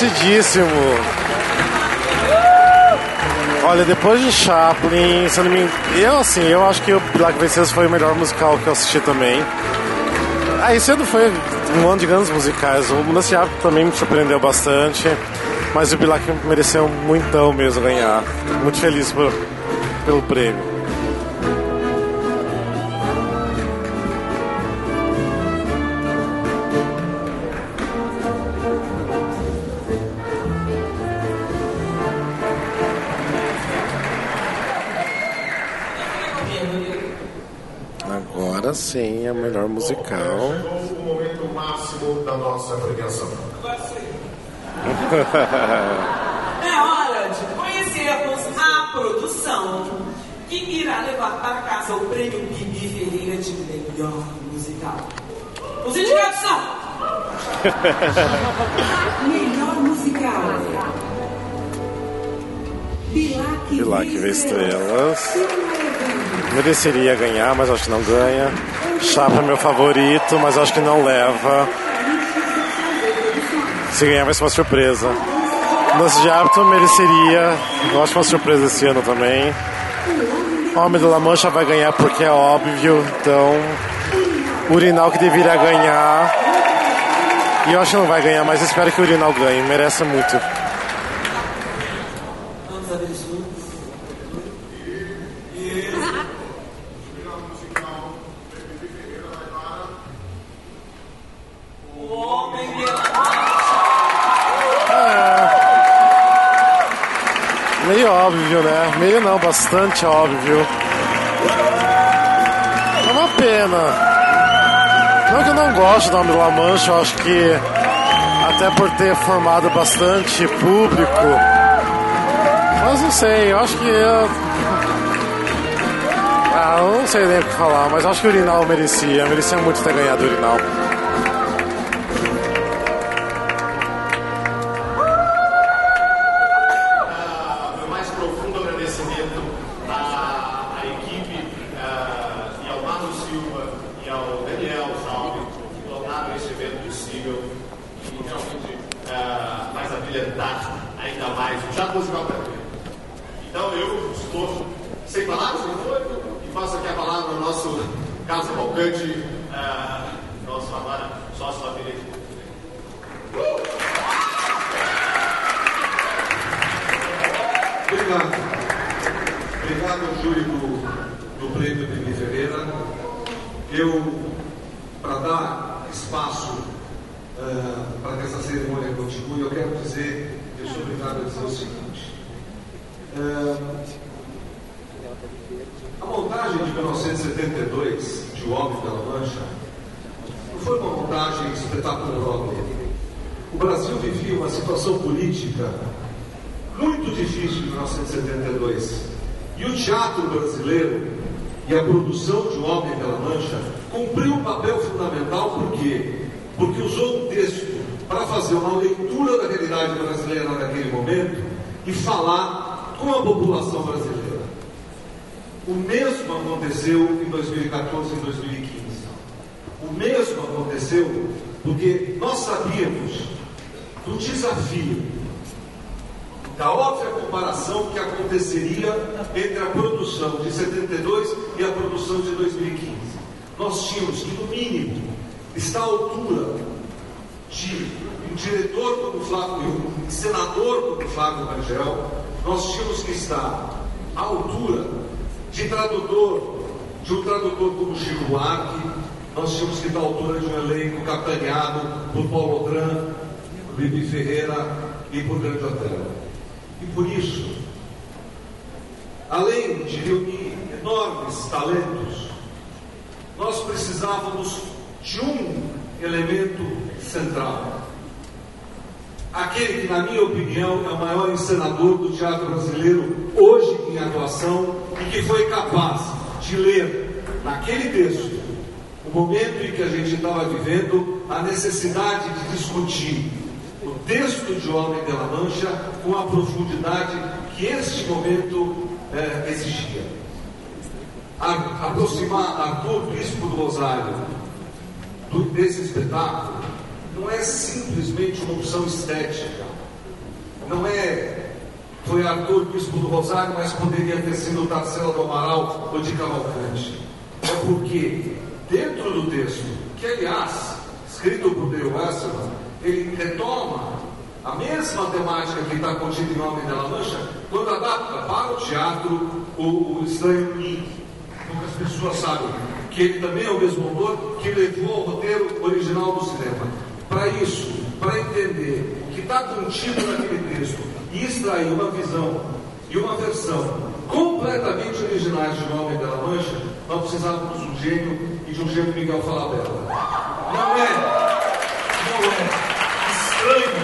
Merecidíssimo. Olha, depois de Chaplin, se eu não me eu assim, eu acho que o Black Vencers foi o melhor musical que eu assisti também. Ah, esse ano foi um ano de grandes musicais. O Hábito também me surpreendeu bastante. Mas o Bilac mereceu muitão mesmo ganhar. Muito feliz por, pelo prêmio. Nossa premiação. É hora de conhecermos a produção que irá levar para casa o prêmio Bibi Ferreira de melhor musical. Os indicados são Melhor musical. Bilac Bilac vê estrelas. Mereceria ganhar, mas acho que não ganha. Chapa é meu favorito, mas acho que não leva. Se ser uma surpresa. Mudança de hábito mereceria. Eu acho uma surpresa esse ano também. Homem da La Mancha vai ganhar porque é óbvio. Então, Urinal que deveria ganhar. E eu acho que não vai ganhar, mas espero que o Urinal ganhe. Merece muito. Vamos abrir os juntos. O homem Meio óbvio, né? Meio não, bastante óbvio. É uma pena. Não que eu não gosto do La Mancha, eu acho que até por ter formado bastante público. Mas não sei, eu acho que eu. Ah, eu não sei nem o que falar, mas acho que o Urinal merecia. Merecia muito ter ganhado o Urinal. meu mais profundo agradecimento à, à equipe ah, e ao Marlon Silva e ao Daniel Salve que tornaram esse evento possível e realmente ah, faz abrilhantar ainda mais o Teatro Musical Brasileiro. Então eu estou sem palavras, não foi? E passo aqui a palavra ao nosso Carlos Balcante, ah, nosso agora sócio da Beleza. Obrigado. Obrigado ao júri do, do Prêmio Bibi Ferreira. Eu, para dar espaço eh, para que essa cerimônia continue, eu quero dizer, eu sou obrigado a dizer o seguinte. Eh, a montagem de 1972 de O Homem pela Mancha não foi uma montagem espetacular. O Brasil vivia uma situação política muito difícil em 1972. E o teatro brasileiro e a produção de O Homem pela Mancha cumpriu um papel fundamental, por quê? Porque usou um texto para fazer uma leitura da realidade brasileira naquele momento e falar com a população brasileira. O mesmo aconteceu em 2014 e 2015. O mesmo aconteceu porque nós sabíamos do desafio, da óbvia comparação que aconteceria entre a produção de 72 e a produção de 2015. Nós tínhamos que, no mínimo, estar à altura de diretor como Flávio, um senador como Flávio Rangel, nós tínhamos que estar à altura de tradutor, de um tradutor como Chico Buarque, nós tínhamos que estar à altura de um elenco capitaneado por Paulo Odran, Bibi Ferreira e por Grande Hotel. E por isso, além de reunir enormes talentos, nós precisávamos de um elemento central. Aquele que, na minha opinião, é o maior encenador do teatro brasileiro hoje em atuação e que foi capaz de ler naquele texto o momento em que a gente estava vivendo, a necessidade de discutir o texto de Homem de Mancha com a profundidade que este momento é, exigia. A, aproximar Arthur Bispo do Rosário do, desse espetáculo não é simplesmente uma opção estética, não é foi Arthur Bispo do Rosário, mas poderia ter sido Tarsila do Amaral ou de Cavalcante. É porque dentro do texto, que aliás, escrito por Dale Westerman, ele retoma a mesma temática que está contida em Homem de la Mancha, quando adapta para o teatro o, o Estranho Ninho. Poucas pessoas sabem que ele também é o mesmo autor que levou o roteiro original do cinema. Para isso, para entender o que está contido naquele texto e extrair uma visão e uma versão completamente originais de Homem de la Mancha, nós precisávamos de um gênio e de um gênio Miguel Falabella. Não é, não é estranho,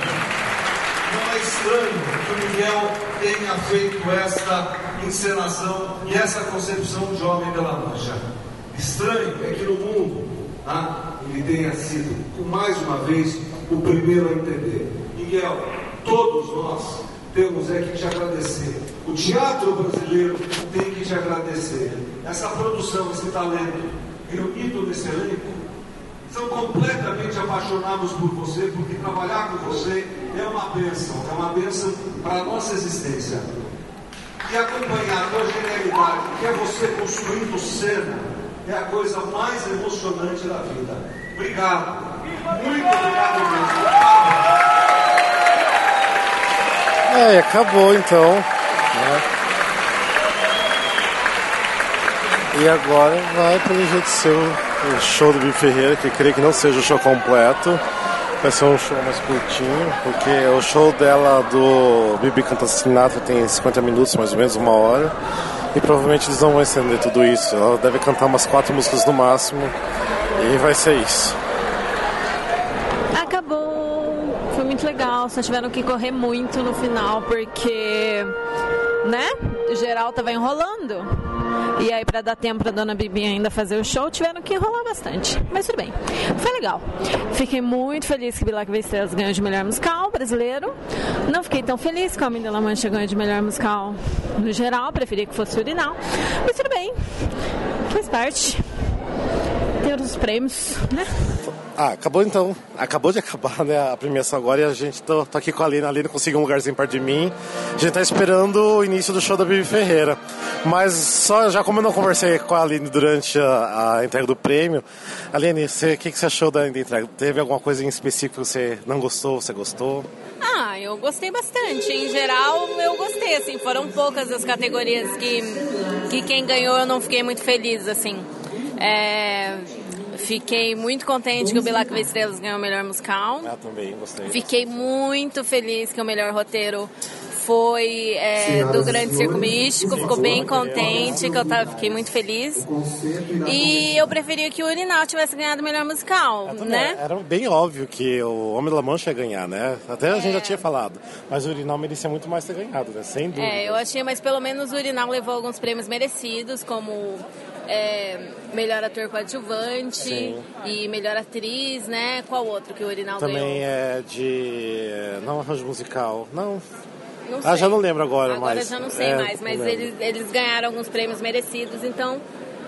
não é estranho que o Miguel tenha feito esta encenação e essa concepção de Homem de la Mancha. Estranho é que no mundo ah, ele tenha sido, mais uma vez, o primeiro a entender. Miguel, todos nós temos é que te agradecer. O teatro brasileiro tem que te agradecer. Essa produção, esse talento, reunido nesse elenco, são completamente apaixonados por você, porque trabalhar com você é uma bênção, é uma bênção para a nossa existência. E acompanhar a genialidade, que é você construindo cena, é a coisa mais emocionante da vida. Obrigado. Muito obrigado mesmo. É, acabou então. Né? E agora vai pelo jeito ser o show do Bibi Ferreira, que creio que não seja o show completo. Vai ser um show mais curtinho, porque o show dela do Bibi Canta Sinatra tem 50 minutos, mais ou menos, uma hora. E provavelmente eles não vão estender tudo isso. Ela deve cantar umas quatro músicas no máximo. E vai ser isso. Acabou! Foi muito legal. Só tiveram que correr muito no final, porque, né? Geral tava enrolando. E aí, para dar tempo pra dona Bibi ainda fazer o show, tiveram que enrolar bastante. Mas tudo bem. Foi legal. Fiquei muito feliz que Bilac Estrelas ganhou de melhor musical brasileiro. Não fiquei tão feliz que o Homem de La Mancha ganhou de melhor musical no geral. Preferi que fosse Urinal. Mas tudo bem. Faz parte. Tem outros prêmios, né? Ah, acabou então. Acabou de acabar né, a premiação agora e a gente tô, tô aqui com a Aline. A Aline conseguiu um lugarzinho perto de mim. A gente tá esperando o início do show da Bibi Ferreira. Mas só já como eu não conversei com a Aline durante a, a entrega do prêmio, Aline, o que, que você achou da, da entrega? Teve alguma coisa em específico que você não gostou, você gostou? Ah, eu gostei bastante. Em geral, eu gostei, assim. Foram poucas as categorias que, que quem ganhou eu não fiquei muito feliz, assim. É, Fiquei muito contente que o Bilac Estrelas ganhou o melhor musical. Ah, também, gostei. Fiquei muito feliz que o melhor roteiro foi é, do Grande Circo Místico, ficou bem contente, que eu tava, fiquei muito feliz. E eu preferia que o Urinal tivesse ganhado o melhor musical, né? Era bem óbvio que o Homem da Mancha ia ganhar, né? Até a gente já tinha falado. Mas o Urinal merecia muito mais ter ganhado, né? Sem dúvida. É, eu achei, mas pelo menos o Urinal levou alguns prêmios merecidos, como é, melhor ator coadjuvante Sim. e melhor atriz, né? Qual outro que o Urinal Também ganhou? é de. Não, arranjo musical. Não. Não ah, sei. já não lembro agora, Agora mas. já não sei é, mais, mas eles, eles ganharam alguns prêmios merecidos, então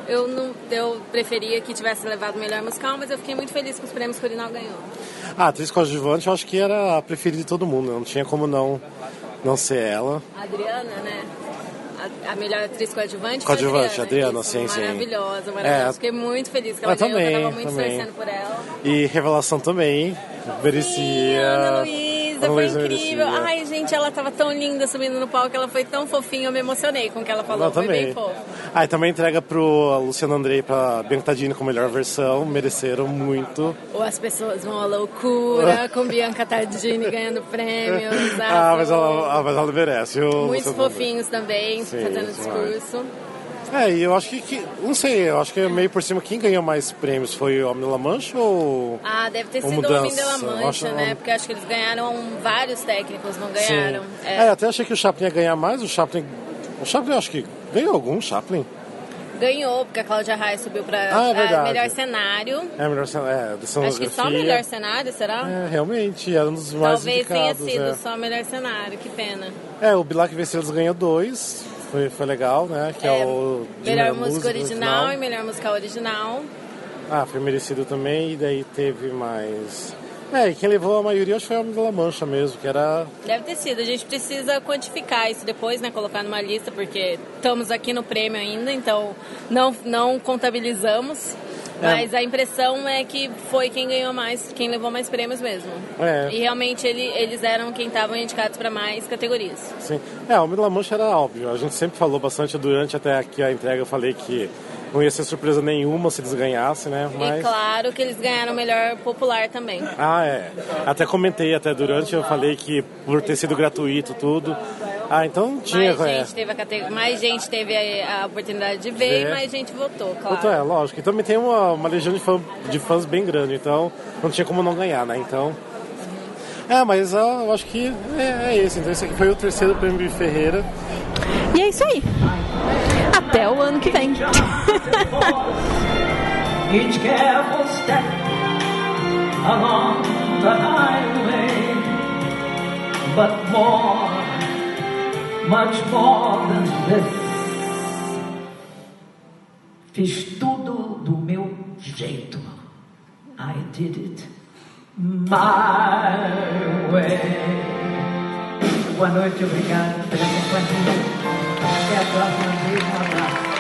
eu não eu preferia que tivesse levado melhor musical, mas eu fiquei muito feliz que os prêmios que o Urinal ganhou. Ah, a atriz coadjuvante eu acho que era a preferida de todo mundo, não tinha como não, não ser ela. A Adriana, né? A, a melhor atriz coadjuvante. foi a Coadjuvante, Adriana, Adriana, Isso, sim, sim. Maravilhosa, maravilhosa. É. Fiquei muito feliz que ela Eu ganhou, também, eu tava muito também. torcendo por ela. E Revelação também, merecia. Ana Luísa, Ana foi Luísa incrível. merecia. Ai, gente, ela tava tão linda subindo no palco, ela foi tão fofinha, eu me emocionei com o que ela falou, Eu foi também. bem fofo. Ah, e também entrega pro Luciano Andrei pra Bianca Tadini com a melhor versão, mereceram muito. Ou as pessoas vão à loucura com Bianca Tardini ganhando prêmios. Ah, mas assim, ela, ah, mas ela merece. o Muitos fofinhos também, Sim, fazendo demais. discurso. É, e eu acho que, que- não sei, eu acho que meio por cima quem ganhou mais prêmios foi o Homem de La Mancha ou... Ah, deve ter sido o Homem de La Mancha, acho- né? Porque acho que eles ganharam vários técnicos, não ganharam? É. É, até achei que o Chaplin ia ganhar mais, o Chaplin... O Chaplin eu acho que ganhou algum, Chaplin? Ganhou, porque a Cláudia Raia subiu pra Ah, é verdade. melhor cenário. É, melhor cena, é, de Acho que só o melhor cenário, será? É, realmente, era um dos mais Talvez tenha sido é. só o melhor cenário, que pena. É, o Bilac Vecelos ganhou dois, foi, foi legal, né? Que é, o de Melhor música música original e melhor musical original. Ah, foi merecido também, e daí teve mais... É, e quem levou a maioria acho que foi o Homem de La Mancha mesmo, que era... Deve ter sido. A gente precisa quantificar isso depois, né? Colocar numa lista, porque estamos aqui no prêmio ainda, então não, não contabilizamos. É. Mas a impressão é que foi quem ganhou mais, quem levou mais prêmios mesmo. É. E realmente ele, eles eram quem estavam indicados para mais categorias. Sim. É, o Homem de La Mancha era óbvio, a gente sempre falou bastante durante até aqui a entrega, eu falei que não ia ser surpresa nenhuma se eles ganhassem, né? Mas... E claro que eles ganharam o melhor popular também. Ah, é. Até comentei até durante, eu falei que por ter sido gratuito tudo. Ah, então tinha. mais, é. gente teve a cate- mais gente teve a, a oportunidade de ver Ver. e mais gente votou, claro. Então é, lógico. E também tem uma, uma legião de, fã, de fãs bem grande, então não tinha como não ganhar, né? Então. É, mas ó, eu acho que é, é esse. Então esse aqui foi o terceiro prêmio de Ferreira. E é isso aí. Até o ano que vem. But more, much more than this. Fiz tudo do meu jeito. I did it my way. Boa noite, obrigado pela companhia. Até a próxima vez, um abraço.